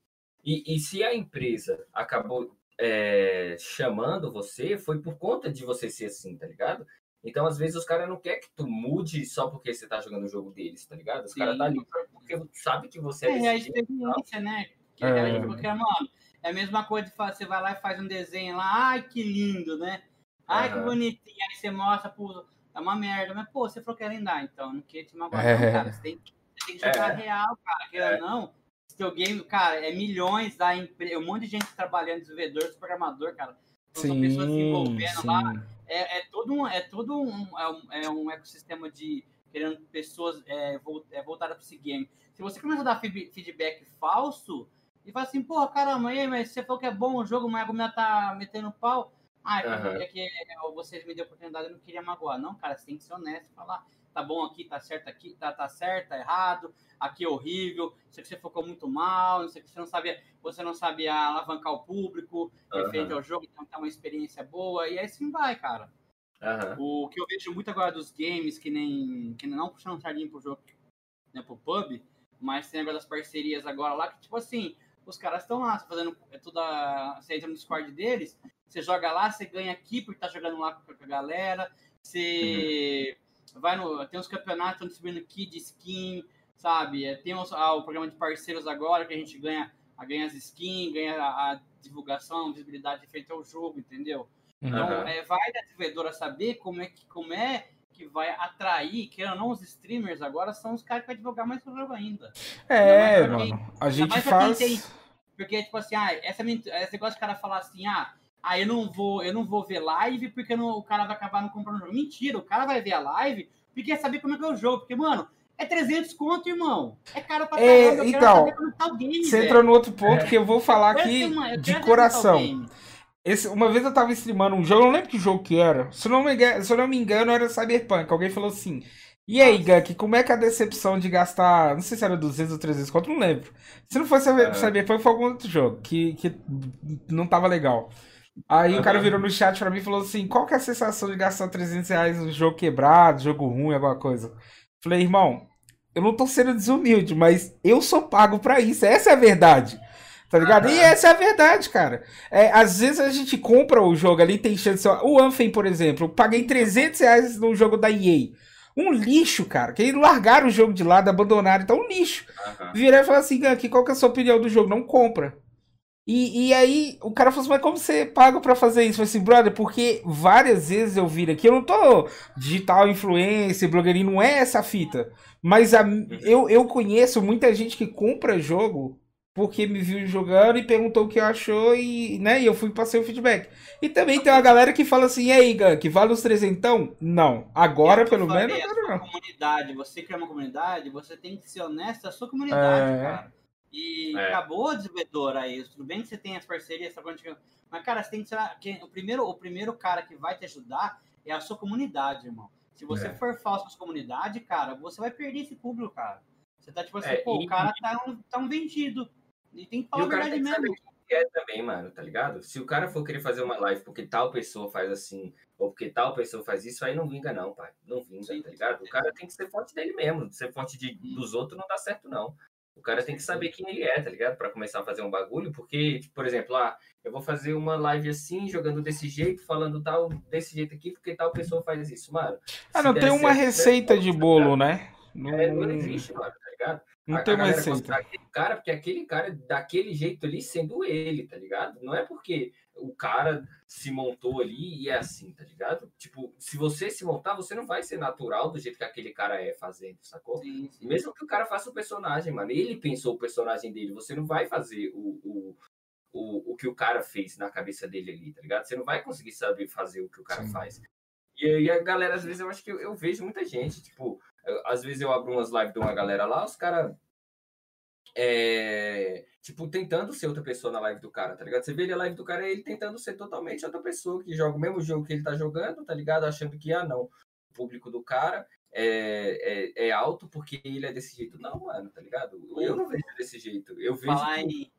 e, e se a empresa acabou é, chamando você foi por conta de você ser assim, tá ligado? Então, às vezes, os caras não querem que tu mude só porque você tá jogando o jogo deles, tá ligado? Os caras tá ali porque sabe que você é. É a experiência, né? Que é. é. Porque, mano, é a mesma coisa de fazer, você vai lá e faz um desenho lá, ai que lindo, né? Ai, uhum. que bonitinho. Aí você mostra, pô, é uma merda. Mas, pô, você falou que ia lindar, então não queria te magoar, é. cara. Você tem, você tem que jogar é. real, cara. Queira é. não, teu game, cara, é milhões da empresa, um monte de gente trabalhando, desenvolvedores, programador, cara. Então, sim, são pessoas se envolvendo sim. lá. É, é, todo um, é todo um, é um, é um ecossistema de querendo pessoas é, é voltadas para esse game. Se você começa a dar feedback falso e fala assim, porra, caramba, aí, mas você falou que é bom o jogo, mas a argumento tá metendo pau. Ah, uhum. é que vocês me deu oportunidade, eu não queria magoar. Não, cara, você tem que ser honesto e falar tá bom aqui, tá certo aqui, tá, tá certo, tá errado, aqui é horrível, isso aqui você focou muito mal, isso aqui você não sabia, você não sabia alavancar o público, uhum. referente ao jogo, então tá uma experiência boa, e aí sim vai, cara. Uhum. O que eu vejo muito agora dos games, que nem, que não puxando sardinha pro jogo, né, pro pub, mas tem agora das parcerias agora lá, que tipo assim, os caras estão lá fazendo é tudo a, você entra no Discord deles, você joga lá, você ganha aqui porque tá jogando lá com a galera, você uhum vai no, tem os campeonatos, estão distribuindo kit de skin, sabe? É, tem os, ah, o programa de parceiros agora, que a gente ganha, a, ganha as skins, ganha a, a divulgação, visibilidade feita ao jogo, entendeu? Uhum. Então, é, vai da desenvolvedora saber como é que, como é que vai atrair, que não os streamers agora são os caras que vai divulgar mais o jogo ainda. É, mano, a gente faz... Tem, porque, tipo assim, ah, essa, esse negócio de cara falar assim, ah, ah, eu não vou, eu não vou ver live porque não, o cara vai acabar não comprando o jogo. Mentira, o cara vai ver a live porque quer saber como é que é o jogo. Porque, mano, é 300 conto, irmão. É caro pra é, caramba. É, então, tá game, você entrou no outro ponto é. que eu vou falar aqui uma, de coração. Esse, uma vez eu tava streamando um jogo, eu não lembro que jogo que era. Se eu não me engano, se eu não me engano era Cyberpunk. Alguém falou assim: E aí, Gunk, como é que é a decepção de gastar. Não sei se era 200 ou 300 conto, não lembro. Se não fosse é. Cyberpunk, foi algum outro jogo que, que não tava legal. Aí uhum. o cara virou no chat pra mim e falou assim: qual que é a sensação de gastar 300 reais no jogo quebrado, jogo ruim, alguma coisa? Falei, irmão, eu não tô sendo desumilde, mas eu sou pago pra isso. Essa é a verdade. Tá ligado? Uhum. E essa é a verdade, cara. É, às vezes a gente compra o jogo ali, tem chance. O Anthem, por exemplo, eu paguei 300 reais no jogo da EA. Um lixo, cara. Que eles largaram o jogo de lado, abandonaram. Então, um lixo. Uhum. Virei e falei assim: aqui, qual que é a sua opinião do jogo? Não compra. E, e aí o cara falou assim, mas como você paga para fazer isso? Eu falei assim, brother, porque várias vezes eu vi aqui, eu não tô digital influencer, blogueirinho, não é essa fita. Mas a, uhum. eu, eu conheço muita gente que compra jogo porque me viu jogando e perguntou o que achou e, né, e eu fui passei o feedback. E também tem uma galera que fala assim, e aí, que vale os trezentão? Não. Agora, pelo falei, menos, agora não. comunidade, você cria uma comunidade, você tem que ser honesto à sua comunidade, é... cara. E é. acabou a desenvolvedora aí. Tudo bem que você tem as parcerias, coisa mas, cara, você tem que ser. O primeiro, o primeiro cara que vai te ajudar é a sua comunidade, irmão. Se você é. for falso com a comunidade, cara, você vai perder esse público, cara. Você tá tipo assim, é, pô, e, o cara tá um, tá um vendido. E tem que falar a verdade mesmo. É também, mano, tá ligado? Se o cara for querer fazer uma live porque tal pessoa faz assim, ou porque tal pessoa faz isso, aí não vinga, não, pai. Não vinga, Sim, tá ligado? O cara tem que ser forte dele mesmo. Ser forte de, dos outros não dá certo, não. O cara tem que saber quem ele é, tá ligado? Para começar a fazer um bagulho, porque, tipo, por exemplo, ah, eu vou fazer uma live assim, jogando desse jeito, falando tal, desse jeito aqui, porque tal pessoa faz isso, mano. Ah, não tem uma certo, receita é de bolo, né? Não... É, não existe, mano, tá ligado? Não a, tem uma receita. Aquele cara, porque aquele cara daquele jeito ali sendo ele, tá ligado? Não é porque o cara se montou ali e é assim, tá ligado? Tipo, se você se montar, você não vai ser natural do jeito que aquele cara é fazendo, sacou? Sim, sim. Mesmo que o cara faça o personagem, mano, ele pensou o personagem dele, você não vai fazer o, o, o, o que o cara fez na cabeça dele ali, tá ligado? Você não vai conseguir saber fazer o que o cara sim. faz. E aí a galera, às vezes, eu acho que eu, eu vejo muita gente, tipo, eu, às vezes eu abro umas lives de uma galera lá, os caras é, tipo, tentando ser outra pessoa na live do cara, tá ligado? Você vê ele a live do cara, é ele tentando ser totalmente outra pessoa, que joga o mesmo jogo que ele tá jogando, tá ligado? Achando que, ah, não, o público do cara é, é, é alto porque ele é desse jeito. Não, mano, tá ligado? Eu não vejo desse jeito. Eu vejo. Que,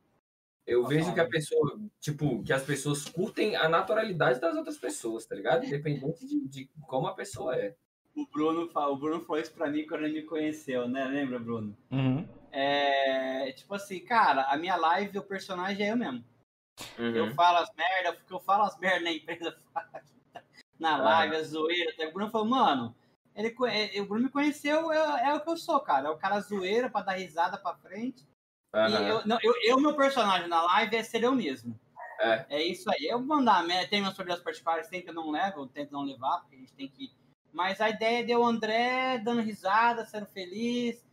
eu vejo que a pessoa, tipo, que as pessoas curtem a naturalidade das outras pessoas, tá ligado? Independente de, de como a pessoa é. O Bruno, o Bruno falou isso pra mim quando ele me conheceu, né? Lembra, Bruno? Uhum. É, tipo assim, cara, a minha live, o personagem é eu mesmo. Uhum. Eu falo as merdas, porque eu falo as merdas na empresa, na live, uhum. a zoeira. Até o Bruno falou, mano, ele, é, o Bruno me conheceu, é, é, o que eu sou, cara. É o cara zoeira pra dar risada pra frente. Uhum. E eu, não, eu, eu, meu personagem na live é ser eu mesmo. É. é isso aí. Eu mandar, tem meus problemas particulares, tem que eu não levo, eu tento não levar, porque a gente tem que. Mas a ideia é de o André dando risada, sendo feliz,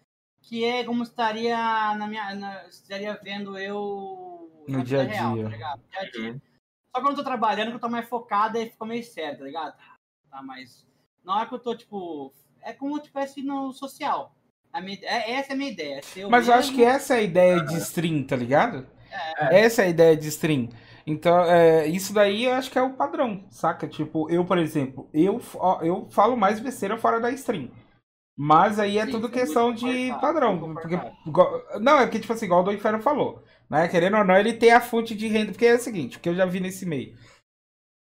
que é como estaria na minha. Na, estaria vendo eu no dia a dia. Real, tá ligado? Dia a dia. Uhum. Só quando eu tô trabalhando, que eu tô mais focado, aí fica meio sério, tá ligado? Tá, mas. Na hora que eu tô, tipo. É como eu tivesse no social. A minha, é, essa é a minha ideia. Eu mas mesmo... eu acho que essa é a ideia de stream, tá ligado? É. Essa é a ideia de stream. Então, é, isso daí eu acho que é o padrão, saca? Tipo, eu, por exemplo, eu, eu falo mais besteira fora da stream. Mas aí é Sim, tudo questão de padrão. Porque, não, é que, tipo assim, igual o do Inferno falou. Né? Querendo ou não, ele tem a fonte de renda. Porque é o seguinte, o que eu já vi nesse meio.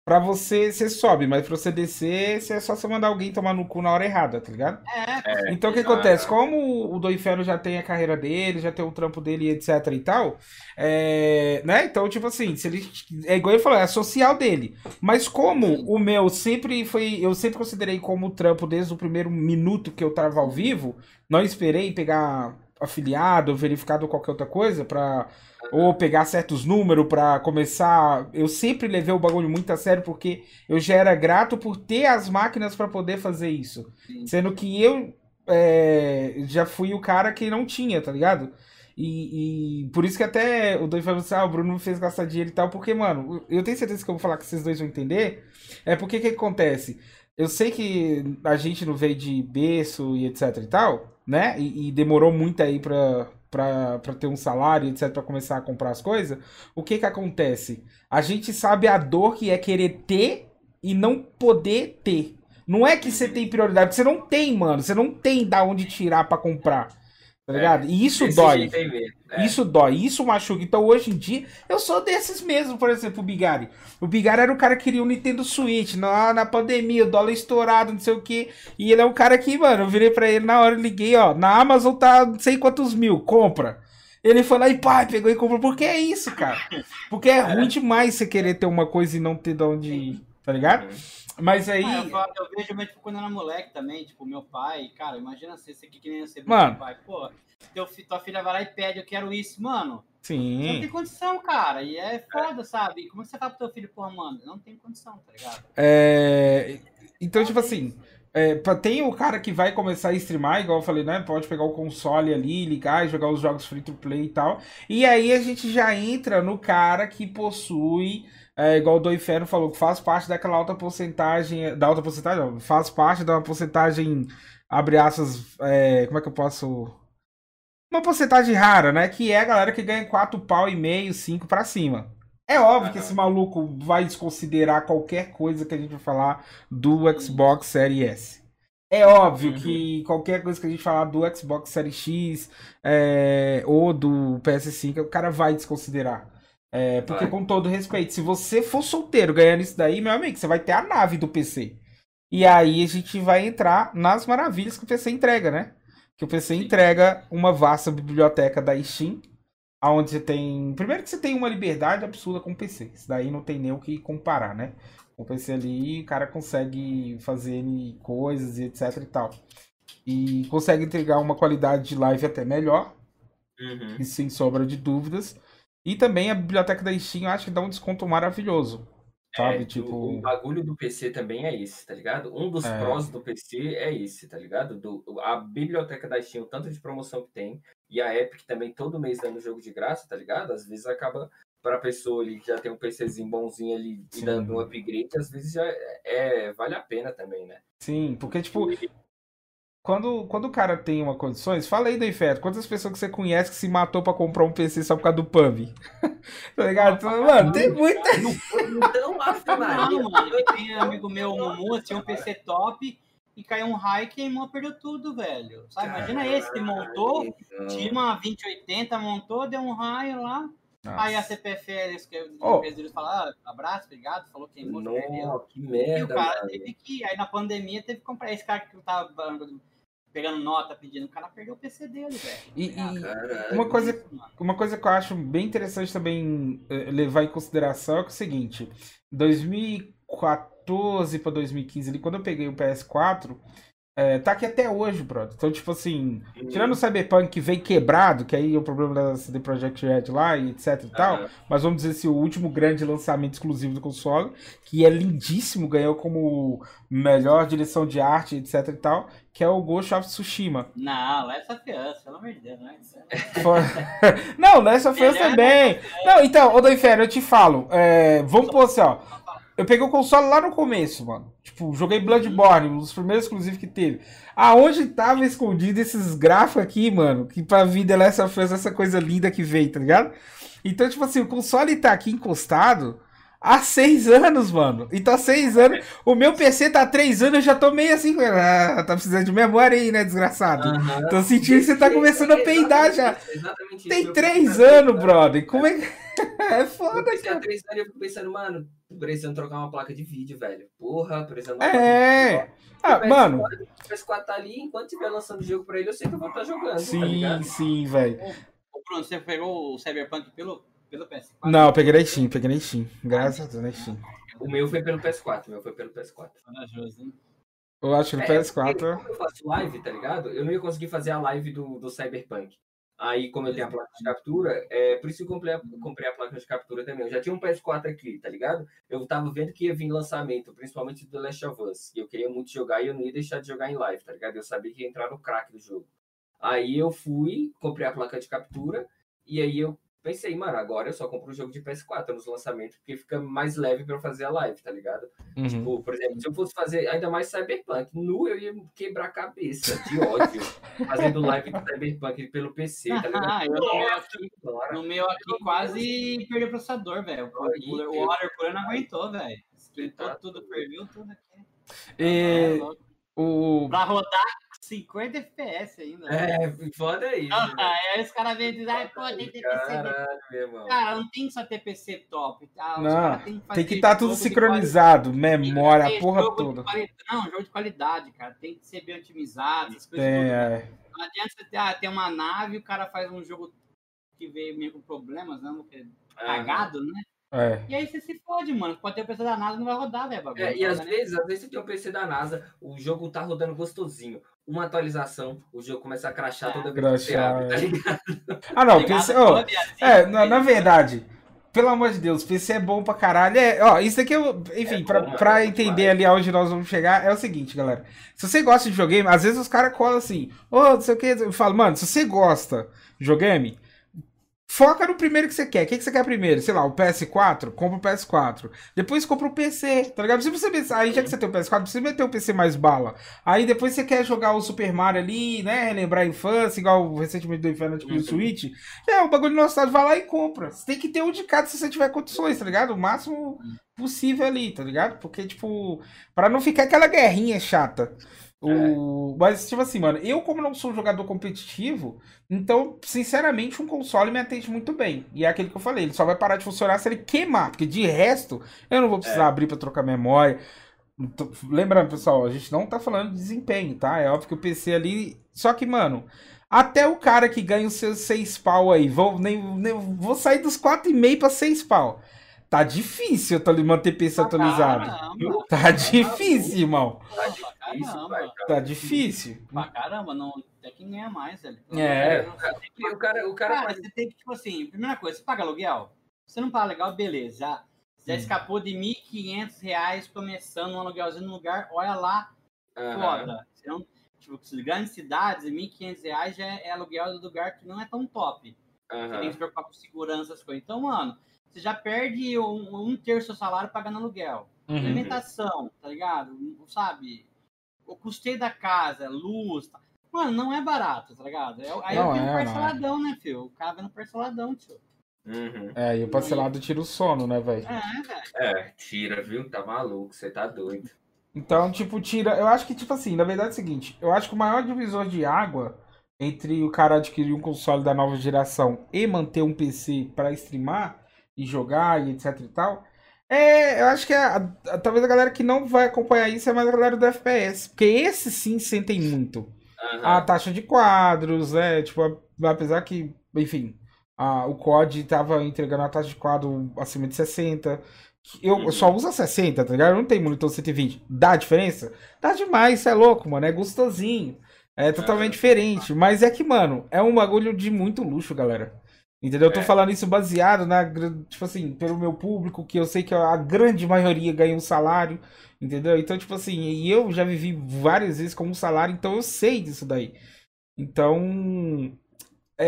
Pra você, você sobe, mas pra você descer, é só você mandar alguém tomar no cu na hora errada, tá ligado? É. é. Então o que acontece? Como o Do Inferno já tem a carreira dele, já tem o trampo dele, etc e tal, é... né? Então, tipo assim, se ele. É igual ele falou, é social dele. Mas como o meu sempre foi. Eu sempre considerei como trampo desde o primeiro minuto que eu tava ao vivo, não esperei pegar afiliado, verificado qualquer outra coisa para ou pegar certos números para começar. Eu sempre levei o bagulho muito a sério porque eu já era grato por ter as máquinas para poder fazer isso. Sim. Sendo que eu é, já fui o cara que não tinha, tá ligado? E, e por isso que até o dois falou assim: ah, o Bruno me fez gastar dinheiro e tal, porque, mano, eu tenho certeza que eu vou falar que vocês dois vão entender. É porque que acontece? Eu sei que a gente não veio de berço e etc e tal, né? E, e demorou muito aí pra, para ter um salário, etc, para começar a comprar as coisas, o que que acontece? A gente sabe a dor que é querer ter e não poder ter. Não é que você tem prioridade, porque você não tem, mano. Você não tem da onde tirar para comprar. Tá ligado? É, e isso dói. É. Isso dói, isso machuca. Então hoje em dia, eu sou desses mesmo, por exemplo, o Bigari. O Bigari era o cara que queria o um Nintendo Switch na, na pandemia, o dólar estourado, não sei o que. E ele é um cara que, mano, eu virei pra ele na hora, liguei, ó, na Amazon tá não sei quantos mil, compra. Ele foi lá e pá, pegou e comprou. Porque é isso, cara. Porque é ruim demais você querer ter uma coisa e não ter de onde ir, tá ligado? Mas aí. Ah, eu, eu, vejo, mas, tipo, quando eu era moleque também, tipo, meu pai, cara, imagina você, você que nem você, Mano. meu pai, pô teu, tua filha vai lá e pede, eu quero isso, mano. Sim. Você não tem condição, cara. E é foda, sabe? Como é você fala pro teu filho, porra, mano? Não tem condição, tá ligado? É. Então, tipo assim. É, tem o cara que vai começar a streamar, igual eu falei, né? Pode pegar o console ali, ligar e jogar os jogos free to play e tal. E aí a gente já entra no cara que possui, é, igual o Do Inferno falou, que faz parte daquela alta porcentagem. Da alta porcentagem, não, faz parte da porcentagem, abre aspas, é, como é que eu posso uma porcentagem rara, né? Que é a galera que ganha 4 pau e meio, 5 pra cima. É óbvio que esse maluco vai desconsiderar qualquer coisa que a gente vai falar do Xbox Series S. É óbvio Uhum. que qualquer coisa que a gente falar do Xbox Series X é, ou do PS5, o cara vai desconsiderar. É, porque, Vai. com todo respeito, se você for solteiro ganhando isso daí, meu amigo, você vai ter a nave do PC. E aí a gente vai entrar nas maravilhas que o PC entrega, né? Que o PC entrega uma vasta biblioteca da Steam, onde você tem. Primeiro que você tem uma liberdade absurda com o PC. Isso daí não tem nem o que comparar, né? Com o PC ali, o cara consegue fazer coisas e etc e tal. E consegue entregar uma qualidade de live até melhor, Uhum. isso sem sombra de dúvidas. E também a biblioteca da Steam eu acho que dá um desconto maravilhoso. Sabe? É, tipo. o, o bagulho do PC também é esse, tá ligado? Um dos É. prós do PC é esse, tá ligado? Do, a biblioteca da Steam, o tanto de promoção que tem, e a Epic também todo mês dando jogo de graça, tá ligado? Às vezes acaba pra pessoa ali que já tem um PCzinho bonzinho ali e Sim. dando um upgrade, às vezes já é, é- vale a pena também, né? Sim, porque, tipo, quando, quando o cara tem uma condições, fala aí, Deifeto, quantas pessoas que você conhece que se matou pra comprar um PC só por causa do PUBG? tá ligado? Então, mano, tem muita. Então, Maria, Não, mano, tem amigo meu, o Mumu, tinha um PC top e caiu um raio e queimou, perdeu tudo, velho. Sabe? Imagina esse que montou, tinha uma 2080, montou, deu um raio lá. Aí a CPF, eles, que Oh. empresa deles falaram, ah, abraço, obrigado, falou queimou, perdeu. Nossa, que E o merda, cara mano. teve que, aí na pandemia teve que comprar. Esse cara que tava pegando nota, pedindo, o cara perdeu o PC dele, velho. E, Tá e Caralho. uma coisa, uma coisa que eu acho bem interessante também eh, levar em consideração é, que é o seguinte: 2014 pra 2015, ali, quando eu peguei o PS4, eh, tá aqui até hoje, brother. Então, tipo assim, Uhum. tirando o Cyberpunk que veio quebrado, que aí é o problema da CD Projekt Red lá e etc e tal. Aham. mas vamos dizer assim, o último grande lançamento exclusivo do console, que é lindíssimo, ganhou como melhor direção de arte, etc e tal, que é o Ghost of Tsushima. Não, essa fiança, pelo amor de Deus, né? Foi- não, Last of Us também. Não, então, ô Doifero, eu te falo, é, vamos pôr assim, ó. Eu peguei o console lá no começo, mano. Tipo, joguei Bloodborne, um dos primeiros exclusivos que teve. Aonde tava escondido esses gráficos aqui, mano? Que pra vir The Last of Us, essa coisa linda que veio, tá ligado? Então, tipo assim, o console tá aqui encostado há seis anos, mano. Então, há seis anos. O meu PC tá há três anos, eu já tô meio assim. Ah, tá precisando de memória aí, né, desgraçado? Aham. Tô sentindo que você tá começando a peidar já. Tem três anos, brother. Como é que. É foda, há cara. três anos e eu fico pensando, mano, precisando trocar uma placa de vídeo, velho. Porra, precisando É. Ah, O mano. PS4 O PS4 tá ali, enquanto estiver lançando o jogo pra ele, eu sei que eu vou estar jogando, tá Sim, ligado? sim, velho. Ô, Bruno, você pegou o Cyberpunk pelo, pelo PS4? Não, eu peguei na Steam, peguei na Steam. Graças a Deus, na Steam. O meu foi pelo PS4, o meu foi pelo PS4. Corajoso, hein? Eu acho que no É, PS4. porque Como eu faço live, tá ligado? Eu não ia conseguir fazer a live do, do Cyberpunk. Aí, como eu tenho a placa de captura, é por isso que eu comprei a, comprei a placa de captura também. Eu já tinha um PS4 aqui, tá ligado? Eu tava vendo que ia vir lançamento, principalmente do The Last of Us. E eu queria muito jogar e eu não ia deixar de jogar em live, tá ligado? Eu sabia que ia entrar no crack do jogo. Aí eu fui, comprei a placa de captura, e aí eu pensei, mano, agora eu só compro o jogo de PS4 nos lançamentos, porque fica mais leve pra eu fazer a live, tá ligado? Uhum. Tipo, por exemplo, se eu fosse fazer ainda mais Cyberpunk, nu eu ia quebrar a cabeça de ódio fazendo live do Cyberpunk pelo PC, tá ligado? Ah, eu no meu aqui, Bora. no meu aqui quase perdeu o processador, velho. O, Aí, cooler- o eu- water cooler não aguentou, velho. Esquentou Tá. tudo, ferveu tudo aqui. E É louco. o. Pra rodar 50 FPS ainda. né? É, foda aí. Ah, aí os caras vêm e dizem, ai, pô, tem que ter PC. Caralho, meu irmão. Cara, não tem que só ter PC top, tá? Os Não, caras têm que fazer Tem que estar tudo jogo de sincronizado, memória, a porra toda. quali- Não, jogo de qualidade, cara. Tem que ser bem otimizado, essas coisas Tem, todas. é. Não adianta você ter, ah, ter uma nave e o cara faz um jogo que veio meio com problemas, né? Porque Ah, cagado, né? É. E aí você se fode, mano. Pode ter o PC da NASA não vai rodar, velho, bagulho. É, e às nem- vezes, às vezes você tem um PC da NASA, o jogo tá rodando gostosinho. Uma atualização, o jogo começa a crachar É. toda vez que você Crachar, abre, tá é. ligado? Ah, não, Ligado PC. assim, é, na, na verdade, pelo amor de Deus, PC é bom pra caralho. É, ó, isso aqui eu. Enfim, É pra, bom, pra é entender ali aonde nós vamos chegar, é o seguinte, galera. Se você gosta de videogame, às vezes os caras colam assim, ô, não sei o que. Eu falo, mano, se você gosta de videogame, Foca no primeiro que você quer. O que, que você quer primeiro? Sei lá, o PS4? Compra o PS4. Depois compra o PC, tá ligado? Se você pensar, aí já que você tem o PS4, você meter o PC mais bala. Aí depois você quer jogar o Super Mario ali, né? Relembrar a infância, igual recentemente do Inferno tipo, uhum. Switch. É, o bagulho nostálgico, vai lá e compra. Você tem que ter um de cada se você tiver condições, tá ligado? O máximo possível ali, tá ligado? Porque, tipo, para não ficar aquela guerrinha chata. O... É. Mas, tipo assim, mano, eu, como não sou um jogador competitivo, então, sinceramente, um console me atende muito bem. E é aquele que eu falei, ele só vai parar de funcionar se ele queimar, porque de resto, eu não vou precisar é. abrir para trocar memória. Lembrando, pessoal, a gente não tá falando de desempenho, tá? É óbvio que o PC ali. Só que, mano, até o cara que ganha os seus 6 pau aí, vou, nem, nem, vou sair dos 4,5 para 6 pau. Tá difícil eu manter PC atualizado. Caramba, tá difícil, irmão. Tá difícil, Tá difícil. Pra caramba, não tem que ganhar mais, velho. É. O cara, o cara, cara você tem que, tipo assim, primeira coisa, você paga aluguel? Você não paga legal, beleza. Já, já hum. escapou de R$ 1.500 começando um aluguelzinho no lugar, olha lá, uhum. foda. Você não, tipo, grandes cidades, R$ 1.500 já é, é aluguel do lugar que não é tão top. Uhum. Você tem que se preocupar com segurança, as coisas. Então, mano, você já perde um, um terço do seu salário pagando aluguel. Uhum. Alimentação, tá ligado? Sabe? O custeio da casa, luz. Tá... Mano, não é barato, tá ligado? É, aí não, eu tenho é, parceladão, não. né, filho? O cara vendo parceladão, tio. Uhum. É, e o parcelado tira o sono, né, velho? É, velho. É, tira, viu? Tá maluco, você tá doido. Então, tipo, tira. Eu acho que, tipo assim, na verdade é o seguinte: eu acho que o maior divisor de água entre o cara adquirir um console da nova geração e manter um PC para streamar e jogar e etc e tal. É, eu acho que a, a, talvez a galera que não vai acompanhar isso é mais a galera do FPS. Porque esses sim sentem muito. Uhum. A taxa de quadros, né? Tipo, apesar que, enfim, a, o COD tava entregando a taxa de quadro acima de 60. Eu uhum. só uso 60, tá ligado? Não tem monitor 120. Dá diferença? Dá demais, isso é louco, mano. É gostosinho. É totalmente uhum. diferente. Mas é que, mano, é um bagulho de muito luxo, galera. Entendeu? Eu tô é. falando isso baseado na, tipo assim, pelo meu público, que eu sei que a grande maioria ganha um salário, entendeu? Então, tipo assim, e eu já vivi várias vezes com um salário, então eu sei disso daí. Então, é,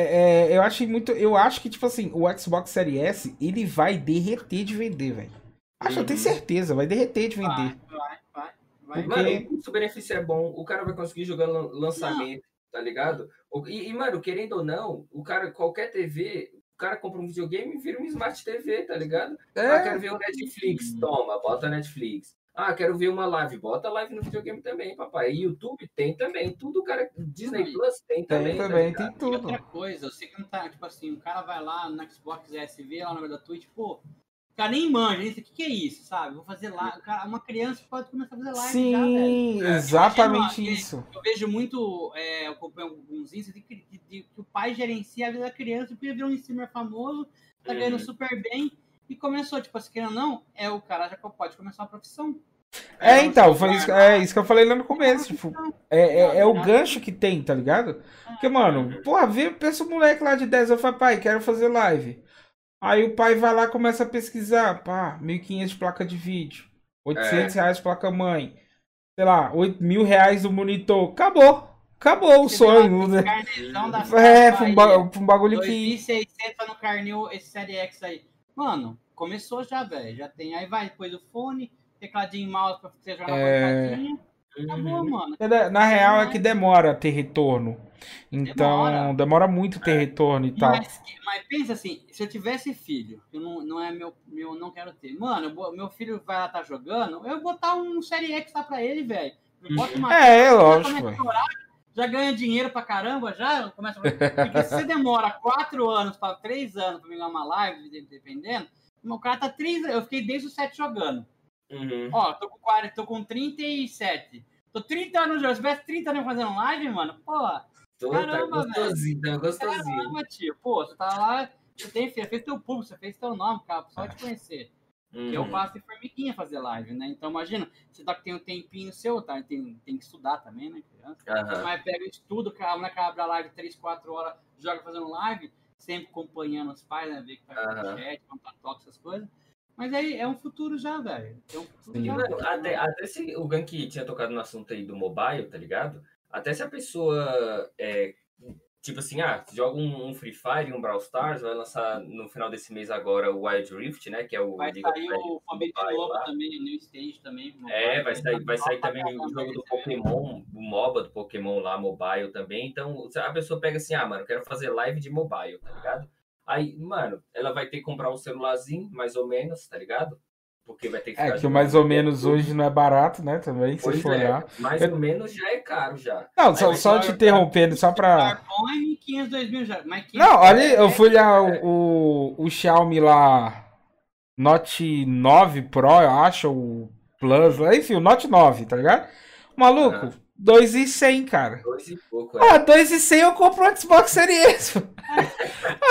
é, eu acho muito, eu acho que, tipo assim, o Xbox Series S, ele vai derreter de vender, velho. Acho, uhum. eu tenho uhum. certeza, vai derreter de vender. Vai, vai, vai. Porque... Mano, o custo-benefício é bom, o cara vai conseguir jogar lançamento. Não tá ligado? E, e, mano, querendo ou não, o cara, qualquer TV, o cara compra um videogame e vira uma Smart TV, tá ligado? É. Ah, quero ver o Netflix, toma, bota Netflix. Ah, quero ver uma live, bota live no videogame também, papai. E YouTube tem também, tudo, cara. Disney Plus tem também. Tem também, tá tem tudo. E outra coisa, eu sei que não tá, tipo assim, o cara vai lá no Xbox S, vê lá no da Twitch, pô, o cara nem manja, nem o que, que é isso, sabe? Vou fazer lá. Uma criança pode começar a fazer live Sim, já, exatamente Imagina, isso. Eu vejo muito, é, eu acompanho alguns índices de, de, de, de, que o pai gerencia a vida da criança, porque ele um streamer famoso, tá uhum. ganhando super bem, e começou, tipo assim, querendo não, é o cara já pode começar uma profissão. É, é então, foi isso, é isso que eu falei lá no começo. Tipo, é, é, é, o gancho que tem, tá ligado? Porque, mano, porra, vê, pensa o moleque lá de 10 eu falo, pai, quero fazer live. Aí o pai vai lá começa a pesquisar, pá, 1.500 de placa de vídeo, 800 é. reais de placa mãe, sei lá, 8 mil reais do monitor. Acabou. Acabou o sonho. Né? É, foi um, ba um bagulho 2. que. 1.600 no carnil esse Série X aí. Mano, começou já, velho. Já tem. Aí vai depois o fone, tecladinho mouse pra você jogar é... uma Acabou, uhum. mano. Na real é que demora ter retorno. Então, demora, demora muito ter retorno e tal. Mas, mas, pensa assim, se eu tivesse filho, eu não, não é meu, meu, não quero ter. Mano, eu, meu filho vai lá tá jogando, eu vou botar um Série X lá pra ele, velho. É, é lógico. já ganha dinheiro pra caramba, já começa a... Porque se você demora quatro anos para três anos pra ganhar uma live, dependendo, o cara tá três Eu fiquei desde os sete jogando. Uhum. Ó, tô com, 40, tô com 37. Tô 30 anos. Se tivesse 30 anos fazendo live, mano, pô. Tô, tá caramba, tá gostosinho, velho. tá gostosinho. Caramba, tio. Pô, você tá lá, você tem, você fez teu público, você fez teu nome, cara, só te conhecer. Uhum. eu faço de formiguinha fazer live, né? Então, imagina, você tá, tem um tempinho seu, tá? Tem, tem que estudar também, né, criança? Uhum. Mas pega estudo, a moleque abre a live 3, 4 horas, joga fazendo live, sempre acompanhando os pais, né? Ver que tá uhum. no chat, contato, toque, essas coisas. Mas aí é um futuro já, velho. É um futuro já, até, até se o Gank tinha tocado no assunto aí do mobile, tá ligado? Até se a pessoa é, Tipo assim, ah, joga um, um, Free Fire, um Brawl Stars, vai lançar no final desse mês agora o Wild Rift, né? Que é o vai Liga sair o Forbidden Lobo também, o New Stage também. É, vai sair, vai sair também o jogo do Pokémon, o MOBA do Pokémon lá, mobile também. Então, a pessoa pega assim, ah, mano, quero fazer live de mobile, tá ligado? Aí, mano, ela vai ter que comprar um celularzinho, mais ou menos, tá ligado? porque vai ter que É que o mais ou menos hoje não é barato, né? Também, se for é, olhar. Mais ou menos já é caro já. Não, só, só te interrompendo, só pra. É não, olha, eu fui olhar o, o, o Xiaomi lá, Note 9 Pro, eu acho, o Plus, enfim, o Note 9, tá ligado? Maluco, 2,100, cara. 2 e pouco, é. Ah, 2,100 eu compro um Xbox Series.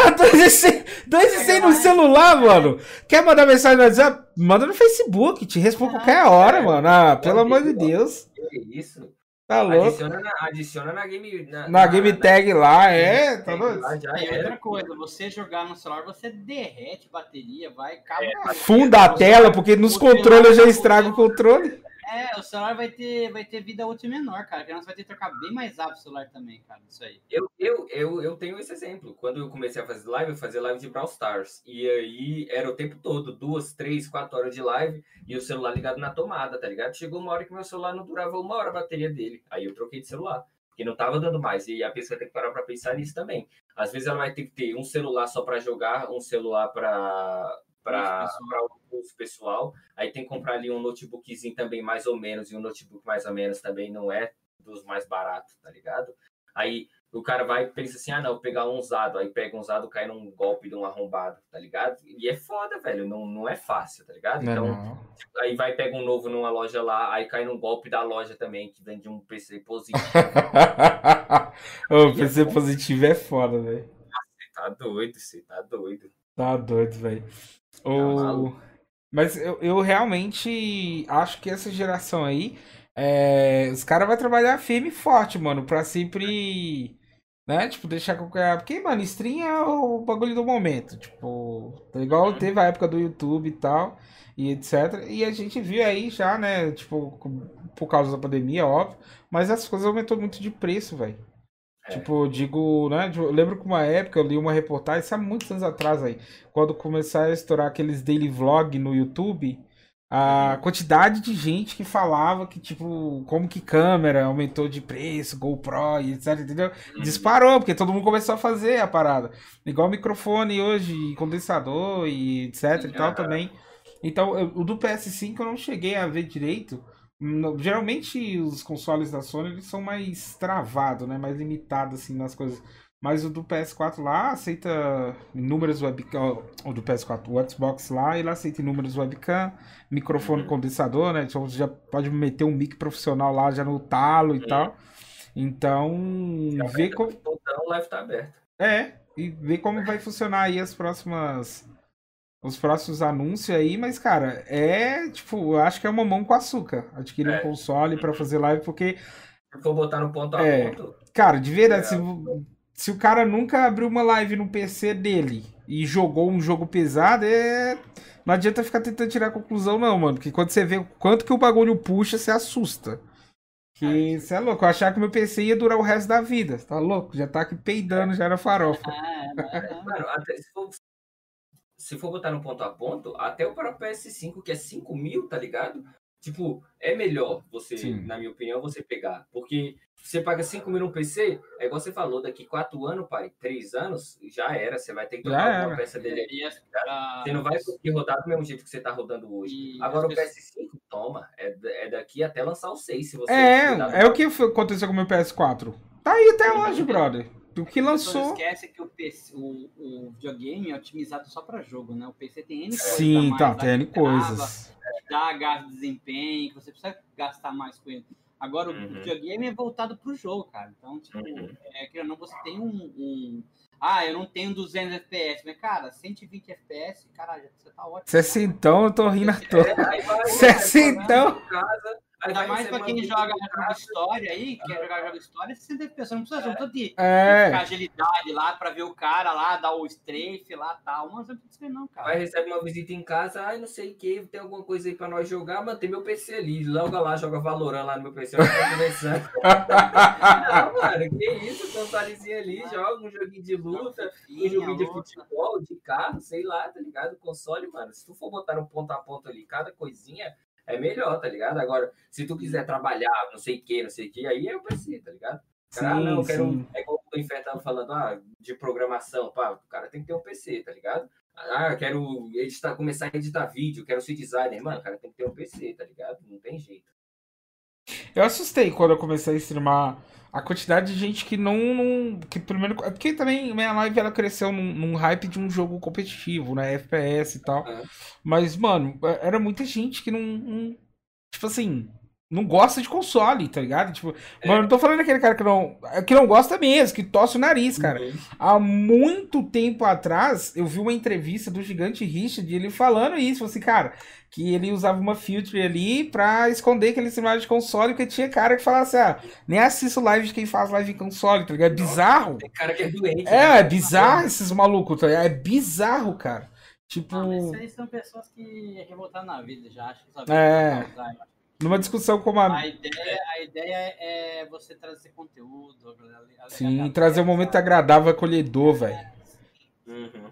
Ah, 2,100 2,100 no celular, mano. Quer mandar mensagem no WhatsApp? Manda no Facebook, te respondo ah, qualquer hora, é. mano. Ah, pelo amor de Deus. Que isso? Tá louco. Adiciona na, adiciona na game. Na, na game tag lá, é. Tá louco. E outra coisa, você jogar no celular, você derrete bateria, vai. É, funda a tela, porque nos controles eu já estrago o controle. É, o celular vai ter, vai ter vida útil menor, cara. Que nós vai ter que trocar bem mais rápido o celular também, cara. Isso aí. Eu, eu, eu, eu tenho esse exemplo. Quando eu comecei a fazer live, eu fazia live de Brawl Stars. E aí era o tempo todo, duas, três, quatro horas de live e o celular ligado na tomada, tá ligado? Chegou uma hora que meu celular não durava uma hora a bateria dele. Aí eu troquei de celular. Porque não tava dando mais. E a pessoa tem que parar para pensar nisso também. Às vezes ela vai ter que ter um celular só para jogar, um celular para para o uso pessoal. Aí tem que comprar ali um notebookzinho também mais ou menos, e um notebook mais ou menos também não é dos mais baratos, tá ligado? Aí o cara vai e pensa assim, ah não, vou pegar um usado, aí pega um usado, cai num golpe de um arrombado, tá ligado? E é foda, velho, não, não é fácil, tá ligado? Então, não. aí vai pega um novo numa loja lá, aí cai num golpe da loja também, que vende um PC positivo. o PC é positivo é foda, velho. Você tá doido, você tá doido. Tá doido, velho. Tá Mas eu, eu realmente acho que essa geração aí, é... os caras vão trabalhar firme e forte, mano, pra sempre, né? Tipo, deixar qualquer. Porque, mano, stream é o bagulho do momento. Tipo, tá igual uhum. teve a época do YouTube e tal, e etc. E a gente viu aí já, né? Tipo, por causa da pandemia, óbvio. Mas as coisas aumentou muito de preço, velho. É. Tipo, digo, né? Eu lembro que uma época eu li uma reportagem, isso há muitos anos atrás aí, quando começaram a estourar aqueles daily vlog no YouTube, a uhum. quantidade de gente que falava que, tipo, como que câmera aumentou de preço, GoPro e etc, entendeu? Uhum. Disparou, porque todo mundo começou a fazer a parada. Igual microfone hoje, condensador e etc e tal também. Então, o do PS5 eu não cheguei a ver direito, Geralmente os consoles da Sony eles são mais travados, né? Mais limitados assim nas coisas. Mas o do PS4 lá aceita inúmeras webcam. O do PS4, o Xbox lá, ele aceita inúmeros webcam, microfone uhum. condensador, né? Então você já pode meter um mic profissional lá já no talo e uhum. tal. Então, ver como. O botão live tá aberto. É, e ver como vai funcionar aí as próximas os próximos anúncios aí, mas, cara, é tipo, eu acho que é uma mão com açúcar adquirir é. um console para fazer live, porque. Se for botar no ponto a é, ponto. Cara, de verdade, é. se, se o cara nunca abriu uma live no PC dele e jogou um jogo pesado, é. Não adianta ficar tentando tirar a conclusão, não, mano. Porque quando você vê o quanto que o bagulho puxa, você assusta. Que você é louco, eu achava que meu PC ia durar o resto da vida. Tá louco? Já tá aqui peidando, já era farofa. Ah, mano, até se for se for botar no ponto a ponto, até o próprio PS5, que é 5 mil, tá ligado? Tipo, é melhor você, Sim. na minha opinião, você pegar. Porque você paga 5 mil no PC, é igual você falou, daqui 4 anos, pai, 3 anos, já era. Você vai ter que trocar uma peça dele aí. Você não vai conseguir rodar do mesmo jeito que você tá rodando hoje. E Agora o PS5, toma, é, é daqui até lançar o 6, se você. É, é o que aconteceu com o meu PS4. Tá aí até hoje, brother. O que lançou. Não esquece que o, PC, o, o videogame é otimizado só para jogo, né? O PC tem N coisas. Sim, tá, tem N coisas. Dá gasto de desempenho, que você precisa gastar mais com ele. Agora, uhum. o videogame é voltado pro jogo, cara. Então, tipo, uhum. é, que não, você tem um, um, Ah, eu não tenho 200 FPS. Mas, cara, 120 FPS, caralho, você tá ótimo. 60 então, eu tô rindo à toa. É, 60 então. Ainda mais pra quem joga jogo história aí, quer jogar jogo história, você tem pessoas, não precisa é. tanto de, é. de agilidade lá pra ver o cara lá, dar o strafe lá e tal. Mas não precisa não, cara. Vai receber uma visita em casa, ai, não sei o que, tem alguma coisa aí pra nós jogar, mas tem meu PC ali. Logo lá, joga Valorant lá no meu PC, eu tô conversando. não, mano, que isso, consolezinho ali, joga um joguinho de luta, um joguinho de futebol, de carro, sei lá, tá ligado? Console, mano, se tu for botar um ponto a ponto ali, cada coisinha é melhor, tá ligado? Agora, se tu quiser trabalhar, não sei o que, não sei o que, aí é o PC, tá ligado? Cara, sim, ah, não, eu quero. Sim. É igual o Inferno tava falando, ah, de programação, pá, o cara tem que ter um PC, tá ligado? Ah, quero editar, começar a editar vídeo, quero ser designer. Mano, o cara tem que ter um PC, tá ligado? Não tem jeito. Eu assustei quando eu comecei a streamar a quantidade de gente que não. não que primeiro. Porque também minha live ela cresceu num, num, hype de um jogo competitivo, né? FPS e tal. É. Mas, mano, é, era muita gente que não, não. Tipo assim não gosta de console, tá ligado? Tipo, é. mano, não tô falando daquele cara que não, que não gosta mesmo, que tosse o nariz, cara. Uhum. Há muito tempo atrás, eu vi uma entrevista do gigante Richard, ele falando isso, assim, cara, que ele usava uma filtre ali pra esconder aquele cenário de console, porque tinha cara que falava assim, ah, nem assisto live de quem faz live em console, tá ligado? É bizarro. Tem cara que é doente. É, né? é bizarro esses malucos, tá ligado? É bizarro, cara. Tipo. Não, mas isso aí são pessoas que revoltaram na vida já, acho que só é. Causar, numa discussão como a. A ideia, a ideia é você trazer conteúdo. Sim, trazer um momento agradável, acolhedor, velho. Uhum.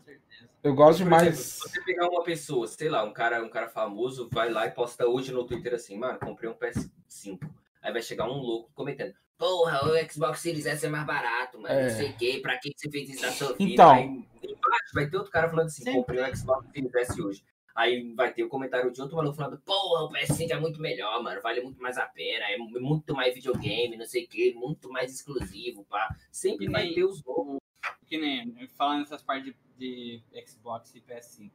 Eu gosto demais. Se você pegar uma pessoa, sei lá, um cara, um cara famoso, vai lá e posta hoje no Twitter assim, mano, comprei um PS5. Aí vai chegar um louco comentando. Porra, o Xbox Series S é mais barato, mano. É. Não sei o quê, pra que você fez isso na sua vida? Então. Aí embaixo vai ter outro cara falando assim, comprei um Xbox Series S hoje. Aí vai ter o um comentário de outro maluco falando, porra, o PS5 é muito melhor, mano, vale muito mais a pena, é muito mais videogame, não sei o que, muito mais exclusivo, pá. Sempre que vai nem, ter os novos. Que nem, falando nessas partes de, de Xbox e PS5,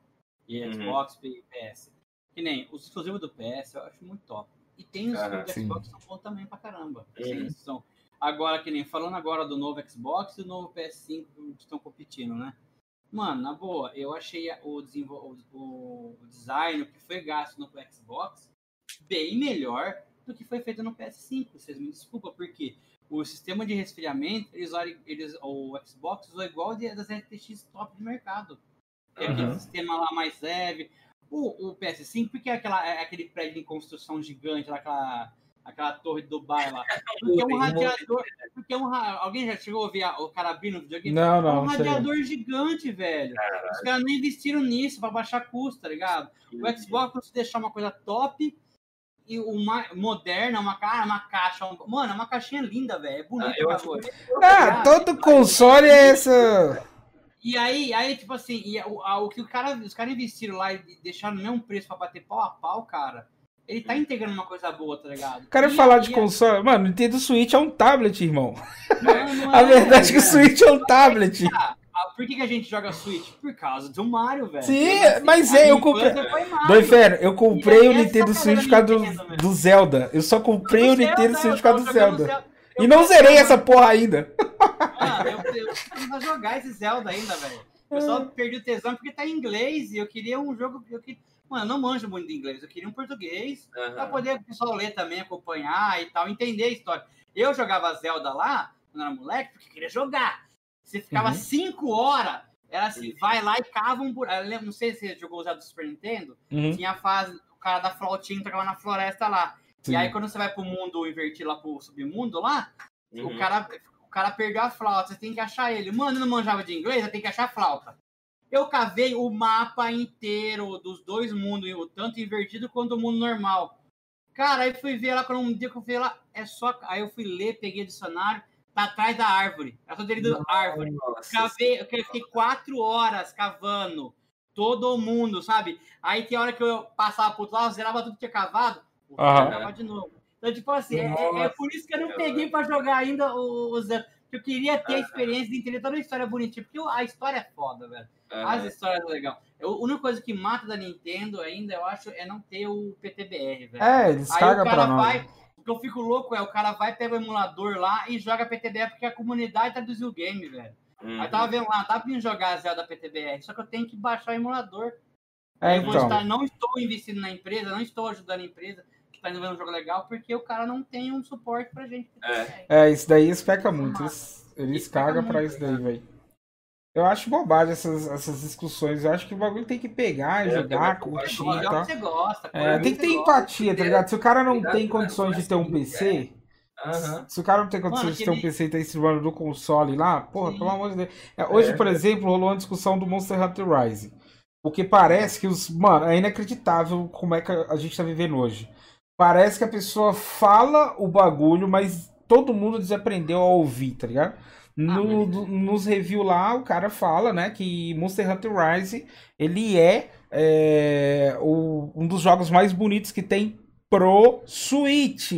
e uhum. Xbox e PS. Que nem, os exclusivos do PS eu acho muito top. E tem os uhum, do Xbox que são bons também pra caramba. Uhum. são. Agora, que nem, falando agora do novo Xbox e do novo PS5 que estão competindo, né? Mano, na boa, eu achei o, o, o design que foi gasto no Xbox bem melhor do que foi feito no PS5. Vocês me desculpam, porque o sistema de resfriamento, eles, eles, o Xbox usou igual das RTX top de mercado. É uhum. aquele sistema lá mais leve. O, o PS5, porque é, aquela, é aquele prédio em construção gigante, lá, aquela aquela torre do Dubai lá. Porque é um radiador. Porque é um, alguém já chegou a ver o cara abrindo o videogame? Não, não. É um radiador gigante, velho. Caralho. Os caras nem investiram nisso pra baixar custo, tá ligado? O Xbox, se deixar uma coisa top, e o moderno, uma, ah, uma caixa. Mano, é uma caixinha linda, velho. É bonito ah, agora. Ah, todo console é essa. E aí, aí, tipo assim, e o, o que o cara, os caras investiram lá e deixaram o mesmo preço pra bater pau a pau, cara ele tá integrando uma coisa boa, tá ligado? Cara, falar de console. Mano, Nintendo Switch é um tablet, irmão. Não, não a é, verdade é que o Switch é um tablet. Por que, que a gente joga Switch? Por causa do Mario, velho. Sim, assim, mas é, eu comprei. Do inferno, eu comprei o Nintendo Switch por causa do, do Zelda. Eu só comprei o Nintendo Switch por causa do Zelda. E não zerei essa porra ainda. Mano, eu, eu, eu jogar esse Zelda ainda, velho. Eu só perdi o tesão porque tá em inglês e eu queria um jogo. Eu queria Mano, eu não manjo muito de inglês, eu queria um português uhum. para poder o pessoal ler também, acompanhar e tal, entender a história. Eu jogava Zelda lá, quando era moleque, porque queria jogar. Você ficava uhum. cinco horas, era assim, vai lá e cava um buraco. Não sei se você jogou o Zelda do Super Nintendo, uhum. tinha a fase, o cara da flautinha tocava na floresta lá. Sim. E aí, quando você vai pro mundo invertir lá pro submundo lá, o, uhum. cara, o cara perdeu a flauta, você tem que achar ele. Mano, não manjava de inglês, você tem que achar a flauta. Eu cavei o mapa inteiro dos dois mundos, tanto invertido quanto o mundo normal. Cara, aí fui ver lá, quando um dia que eu fui lá, é só. Aí eu fui ler, peguei o dicionário, tá atrás da árvore. Eu tô dentro da árvore. Cavei, eu fiquei quatro horas cavando. Todo mundo, sabe? Aí tem hora que eu passava pro outro lado, zerava tudo que tinha cavado, uhum. de novo. Então, tipo assim, é, é, é, por isso que eu não peguei pra jogar ainda os. Eu queria ter a experiência de entender toda a história bonitinha, porque a história é foda, velho. Uhum. As histórias são legais. A única coisa que mata da Nintendo ainda, eu acho, é não ter o PTBR, velho. É, eles cagam pra nós. Vai, o que eu fico louco é o cara vai, pega o emulador lá e joga PTBR porque a comunidade traduziu o game, velho. Uhum. Aí tava vendo lá, dá pra mim jogar Zelda PTBR, só que eu tenho que baixar o emulador. É, então. Estar, não estou investindo na empresa, não estou ajudando a empresa que tá ver um jogo legal porque o cara não tem um suporte pra gente. É, isso daí eles pecam muito. Eles, eles Isso pega cagam pra muito, isso daí, velho. Eu acho bobagem essas, essas discussões. Eu acho que o bagulho tem que pegar, É, jogar, curtir e tal. você gosta. É, tem que ter gosta. empatia, tá ligado? Se o cara não tem condições de ter um PC, Aham. se o cara não tem condições Mano, de ter um PC e tá streamando do console lá, porra, Sim. pelo amor de Deus. É, Hoje, É. por exemplo, rolou uma discussão do Monster Hunter Rise. Porque parece que os. Mano, é inacreditável como é que a gente tá vivendo hoje. Parece que a pessoa fala o bagulho, mas todo mundo desaprendeu a ouvir, tá ligado? No, mas- do- nos reviews lá, o cara fala, né, que Monster Hunter Rise, ele é, é, o- um dos jogos mais bonitos que tem pro Switch.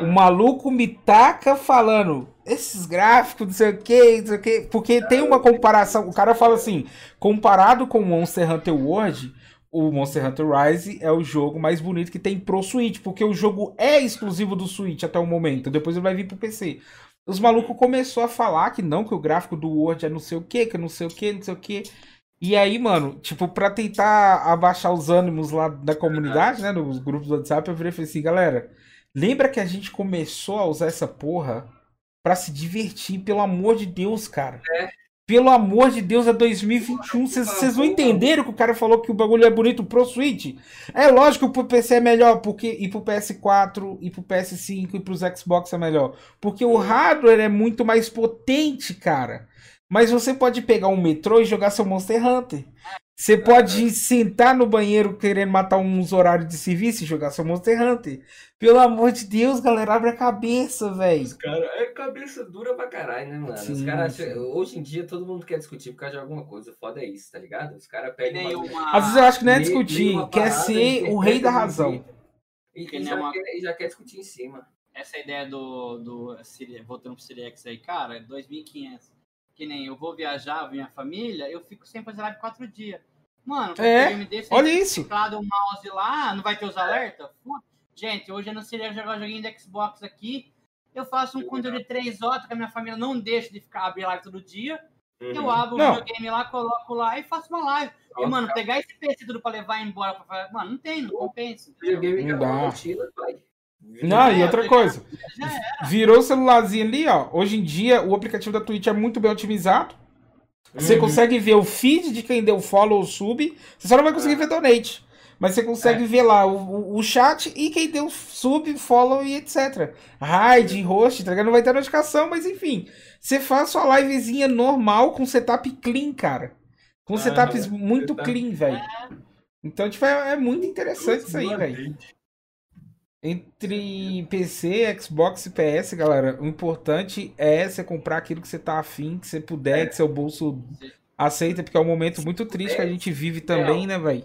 O maluco me taca falando esses gráficos, não sei o que, não sei o que, porque tem uma comparação. O cara fala assim: comparado com Monster Hunter World, o Monster Hunter Rise é o jogo mais bonito que tem pro Switch, porque o jogo é exclusivo do Switch até o momento, depois ele vai vir pro PC. Os malucos começou a falar que não, que o gráfico do World é não sei o que, que não sei o que, não sei o que. E aí, mano, tipo, pra tentar abaixar os ânimos lá da comunidade, né, nos grupos do WhatsApp, eu virei e falei assim, galera, lembra que a gente começou a usar essa porra pra se divertir, pelo amor de Deus, cara. Pelo amor de Deus, é 2021. Vocês não entenderam que o cara falou que o bagulho é bonito pro Switch? É lógico que pro PC é melhor, porque e pro PS4, e pro PS5, e pros Xbox é melhor. Porque o hardware é muito mais potente, cara. Mas você pode pegar um metrô e jogar seu Monster Hunter. Você pode sentar no banheiro querendo matar uns horários de serviço e jogar seu Monster Hunter. Pelo amor de Deus, galera, abre a cabeça, velho. Cara, é cabeça dura pra caralho, né, mano? Os Sim, caras, sim. hoje em dia, todo mundo quer discutir por causa de alguma coisa. Foda é isso, tá ligado? Os caras nem uma... uma- Às vezes eu acho que não é discutir, uma quer parada, ser o rei da razão. E, Que e já uma- quer, e já quer discutir em cima. essa ideia do, do Siri- voltando pro Siri X aí, cara, 2.500. Que nem eu vou viajar, com minha família, eu fico sem fazer live quatro dias. Mano, É, eu me desse olha isso. teclado, o mouse lá, não vai ter os alertas? Gente, hoje eu não seria jogar um joguinho de Xbox aqui. Eu faço um controle de 3 horas que a minha família não deixa de ficar abrir live todo dia. Eu Uhum. abro o Não. videogame lá, coloco lá e faço uma live. E, Pronto, mano, pegar esse PC tudo pra levar embora pra fazer. Mano, não tem, não compensa. videogame Não com a dá. mochila, pai. Não, e É, outra coisa. É. Virou o celularzinho ali, ó. Hoje em dia, o aplicativo da Twitch é muito bem otimizado. Você Uhum. consegue ver o feed de quem deu follow ou sub. Você só não vai conseguir ver donate. Mas você consegue ver lá o, o- o chat e quem deu sub, follow e etc. Raid, host, tá ligado? Não vai ter notificação, mas enfim. Você faz sua livezinha normal com setup clean, cara. Com Aham, setups muito setup. clean, velho. Então, tipo, é, é muito interessante isso aí, velho. Entre PC, Xbox e PS, galera, o importante é você comprar aquilo que você tá afim, que você puder, que seu bolso aceita, porque é um momento muito triste que a gente vive também, né, velho?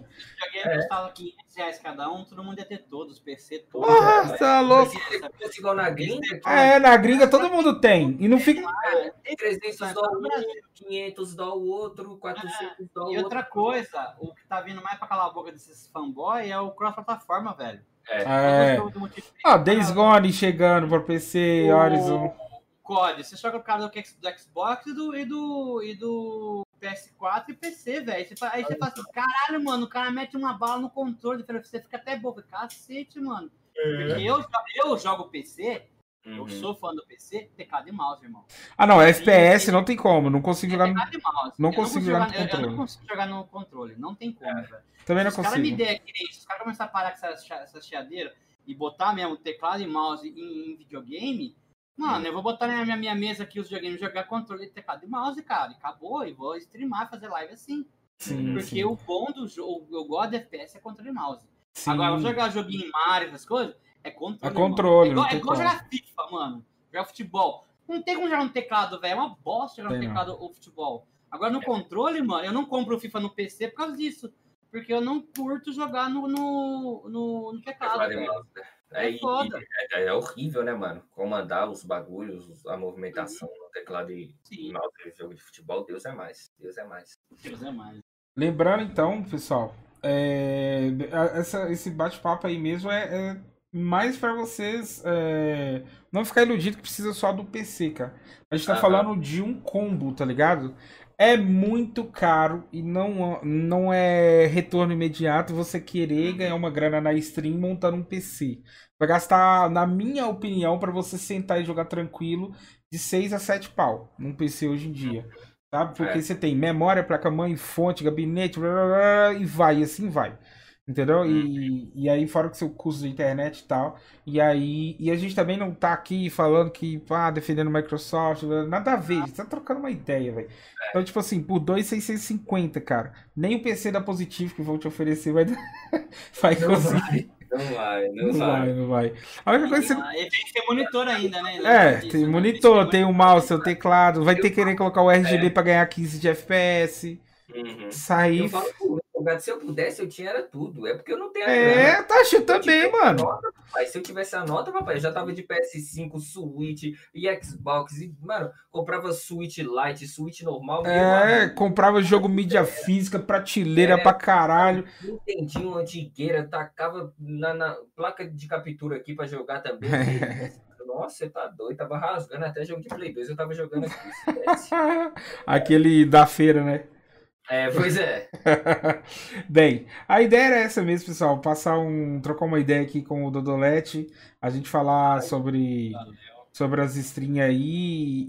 videogame custava 500 reais cada um, todo mundo ia ter todos, PC todos. Porra, é. tá louco. Se igual na gringa, É, na gringa todo mundo tem. E não fica. É, 300 Mas dólares no um, Brasil. 500 dólares o outro, 400 dólares E o outra outro. coisa, o que tá vindo mais pra calar a boca desses fanboy é o cross-plataforma, velho. É. Todo mundo multiplayer, Ah, Days Gone chegando pra PC, o Horizon. COD, você joga o cara do, Xbox e do, e do, e do PS4 e PC, velho. Aí você fala assim, caralho, mano, o cara mete uma bala no controle, você fica até boca. Cacete, mano. Porque eu, eu jogo PC, eu Uhum. sou fã do PC, teclado e mouse, irmão. Ah, não, FPS não tem como. Não consigo jogar no. Teclado e mouse. não Eu consigo jogar no eu- Eu, controle. não consigo jogar no controle, não tem como, velho. Também não Se os caras me consigo. der que nem isso, se os caras começarem a parar com essa, chia- essa chiadeira e botar mesmo teclado e mouse em, em videogame, mano, eu vou botar na minha, minha mesa aqui os videogames jogar controle, teclado e mouse, cara, e acabou, e vou streamar, fazer live assim. Sim, Porque sim. o bom do jogo, eu gosto de FPS é controle e mouse. Sim. Agora, eu vou jogar joguinho em Mario, essas coisas, é controle. É controle, É igual, não tem é igual como. jogar FIFA, mano. Jogar futebol. Não tem como jogar no teclado, velho. É uma bosta jogar no Tem não. teclado ou futebol. Agora no controle, mano, eu não compro o FIFA no PC por causa disso. Porque eu não curto jogar no, no, no, no teclado, né? É É, foda. é, é horrível, né, mano? Comandar os bagulhos, a movimentação no teclado e Sim, mouse de jogo de futebol, Deus é mais. Deus é mais. Deus é mais. Lembrando então, pessoal, é, essa- esse bate-papo aí mesmo é, é mais pra vocês é, não ficar iludido que precisa só do PC, cara. A gente tá Aham. falando de um combo, tá ligado? é muito caro e não, não é retorno imediato você querer ganhar uma grana na stream montando um PC. Vai gastar, na minha opinião, para você sentar e jogar tranquilo, de 6 a 7 pau num PC hoje em dia. Sabe? Porque é. você tem memória, placa-mãe, fonte, gabinete, blá, blá, blá, e vai, e assim vai. Entendeu? E, uhum. e aí, fora que seu custo de internet e tal. E aí. E a gente também não tá aqui falando que, pá, defendendo Microsoft. Nada a ver, a gente tá trocando uma ideia, velho. É. Então, tipo assim, por 2,650, cara. Nem o PC da Positivo que vão te oferecer vai, vai conseguir. Não vai, não, não vai. vai. Não vai, A única coisa que você... tem monitor ainda, né? É, tem monitor, tem o mouse, o teclado. Vai ter que querer colocar o RGB é. pra ganhar 15 de FPS. Uhum. Sair. Eu falo, se eu pudesse, eu tinha era tudo. É porque eu não tenho a É, grana. tá, eu também, mano. Nota, papai, se eu tivesse a nota, papai, eu já tava de PS5, Switch e Xbox. E, mano, comprava Switch Lite, Switch normal. É, comprava jogo mídia é, física, prateleira é, pra caralho. Nintendinho antigueira, tacava na, na, placa de captura aqui pra jogar também. Nossa, você tá doido, tava rasgando até jogo de Play 2, eu tava jogando aqui. Aquele da feira, né? É, pois é. Bem, a ideia era essa mesmo, pessoal. Passar um. trocar uma ideia aqui com o Dodolete. A gente falar sobre. Sobre as streams aí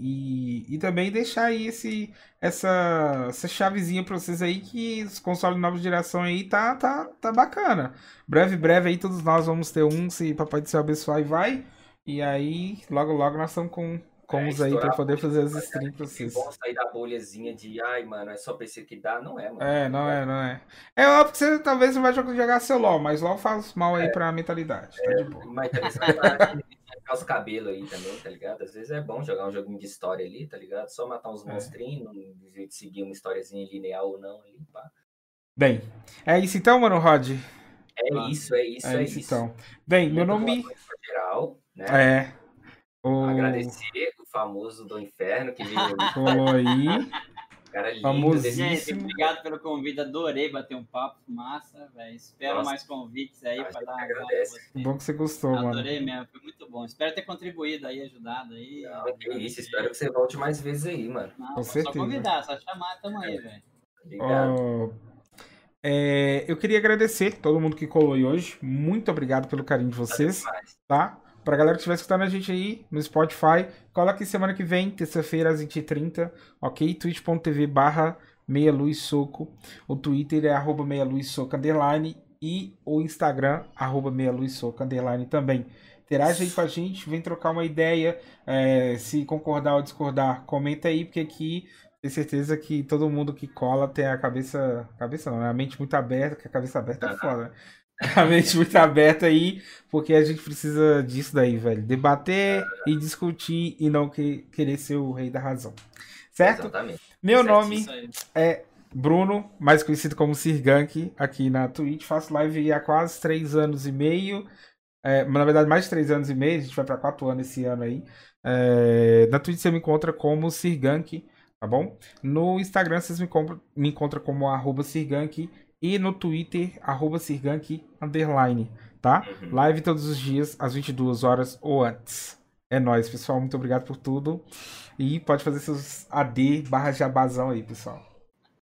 e, e também deixar aí esse, essa, essa chavezinha pra vocês aí que os consoles nova geração aí tá, tá, tá bacana. Breve, breve aí todos nós vamos ter um, se Papai do Céu abençoar e vai. E aí, logo, logo nós estamos com Comus é, aí pra poder fazer as streams pra vocês. É bom sair da bolhazinha de, ai, mano, é só PC que dá, não é, mano. É, não é, não é. É óbvio que você talvez não vai jogar seu LOL, mas LOL faz mal aí é, pra mentalidade. Tá é, mas também você vai os cabelos aí também, tá ligado? Às vezes é bom jogar um joguinho de história ali, tá ligado? Só matar uns é. monstrinhos, de seguir uma historiazinha linear ou não ali, pá. Bem, é isso então, mano, Rod? É isso, é isso, é, é isso. Então. Bem, Muito meu nome. Geral, né? É. O... Agradecer famoso do inferno que veio Falou aí. Cara lindo. Famosíssimo. Gente, obrigado pelo convite. Adorei bater um papo. Massa, velho. Espero Nossa. mais convites aí para dar. Bom que você gostou, Adorei mano. Adorei mesmo. Foi muito bom. Espero ter contribuído aí, ajudado aí. Não, que isso. Espero que você volte mais vezes aí, mano. Não, Com certeza. Só convidar, só chamar. Tamo aí, velho. Obrigado. Oh, é, eu queria agradecer todo mundo que colou aí hoje. Muito obrigado pelo carinho de vocês. Tá? Pra galera que estiver escutando a gente aí no Spotify, cola aqui semana que vem, terça-feira às 20h30, ok? twitch.tv barra meia luz soco. O Twitter é arroba meia luz soco underline e o Instagram arroba meia luz soco underline também. Interage aí com a gente, vem trocar uma ideia, é, se concordar ou discordar, comenta aí, porque aqui tenho certeza que todo mundo que cola tem a cabeça, cabeça não, né? a mente muito aberta, que a cabeça aberta é foda, né? a mente muito aberta aí, porque a gente precisa disso daí, velho. Debater e discutir e não que, querer ser o rei da razão. Certo? Exatamente. Meu nome é Bruno, mais conhecido como Sirgank, aqui na Twitch. Faço live há quase três anos e meio. É, na verdade, mais de três anos e meio. A gente vai para quatro anos esse ano aí. É, na Twitch você me encontra como Sirgank, tá bom? No Instagram vocês me, me encontram como arroba Sirgank e no Twitter, arroba Sirgank, underline, tá? Uhum. Live todos os dias, às 22 horas ou antes. É nóis, pessoal. Muito obrigado por tudo. E pode fazer seus AD barra jabazão aí, pessoal.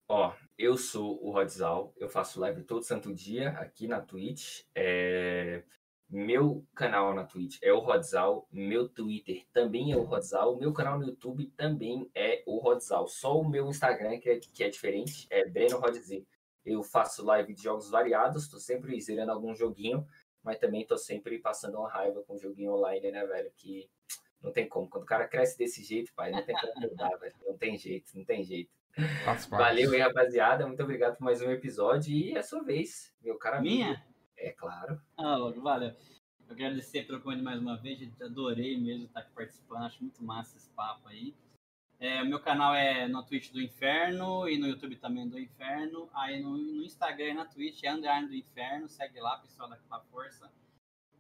Ó, eu sou o Rodzal. Eu faço live todo santo dia aqui na Twitch. É... Meu canal na Twitch é o Rodzal. Meu Twitter também é o Rodzal. Meu canal no YouTube também é o Rodzal. Só o meu Instagram que é, que é diferente, é Breno Rodz. Eu faço live de jogos variados, tô sempre zerando algum joguinho, mas também tô sempre passando uma raiva com joguinho online, né, velho? Que não tem como. Quando o cara cresce desse jeito, pai, não tem como mudar, velho. Não tem jeito, não tem jeito. Valeu aí, rapaziada. Muito obrigado por mais um episódio. E é a sua vez, meu cara. Minha? É claro. Ah, valeu. Eu quero agradecer pelo convite mais uma vez. Adorei mesmo estar aqui participando. Acho muito massa esse papo aí. É, o meu canal é no Twitch do Inferno e no YouTube também do Inferno. Aí no, no Instagram e na Twitch é Underline do Inferno. Segue lá, pessoal da Força.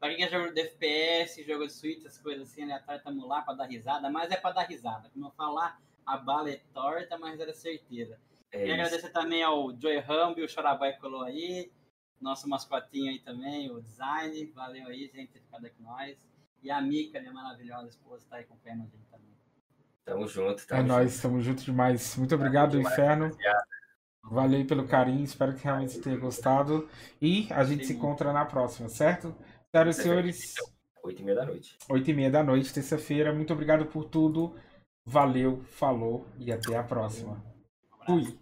Pra quem é jogo de FPS, jogo de Switch, essas coisas assim, aleatório, tamo lá pra dar risada. Mas é pra dar risada. Como eu falo lá, a bala é torta, mas era certeira. É Queria agradecer também ao Joy Rambi, o Chorabai colou aí. Nosso mascotinho aí também, o design. Valeu aí, gente, ter ficado aqui com nós. E a Mika, minha maravilhosa esposa, tá aí acompanhando a gente. Tamo junto. É Tamo nóis, junto. tamo junto demais. Muito obrigado, demais, Inferno. rapaziada. Valeu pelo carinho, espero que realmente tenha gostado. E a gente se Sim. encontra na próxima, certo? Senhoras e Certo. senhores, Oito e meia da noite. 8 e meia da noite, terça-feira. Muito obrigado por tudo. Valeu, falou e até a próxima. Fui.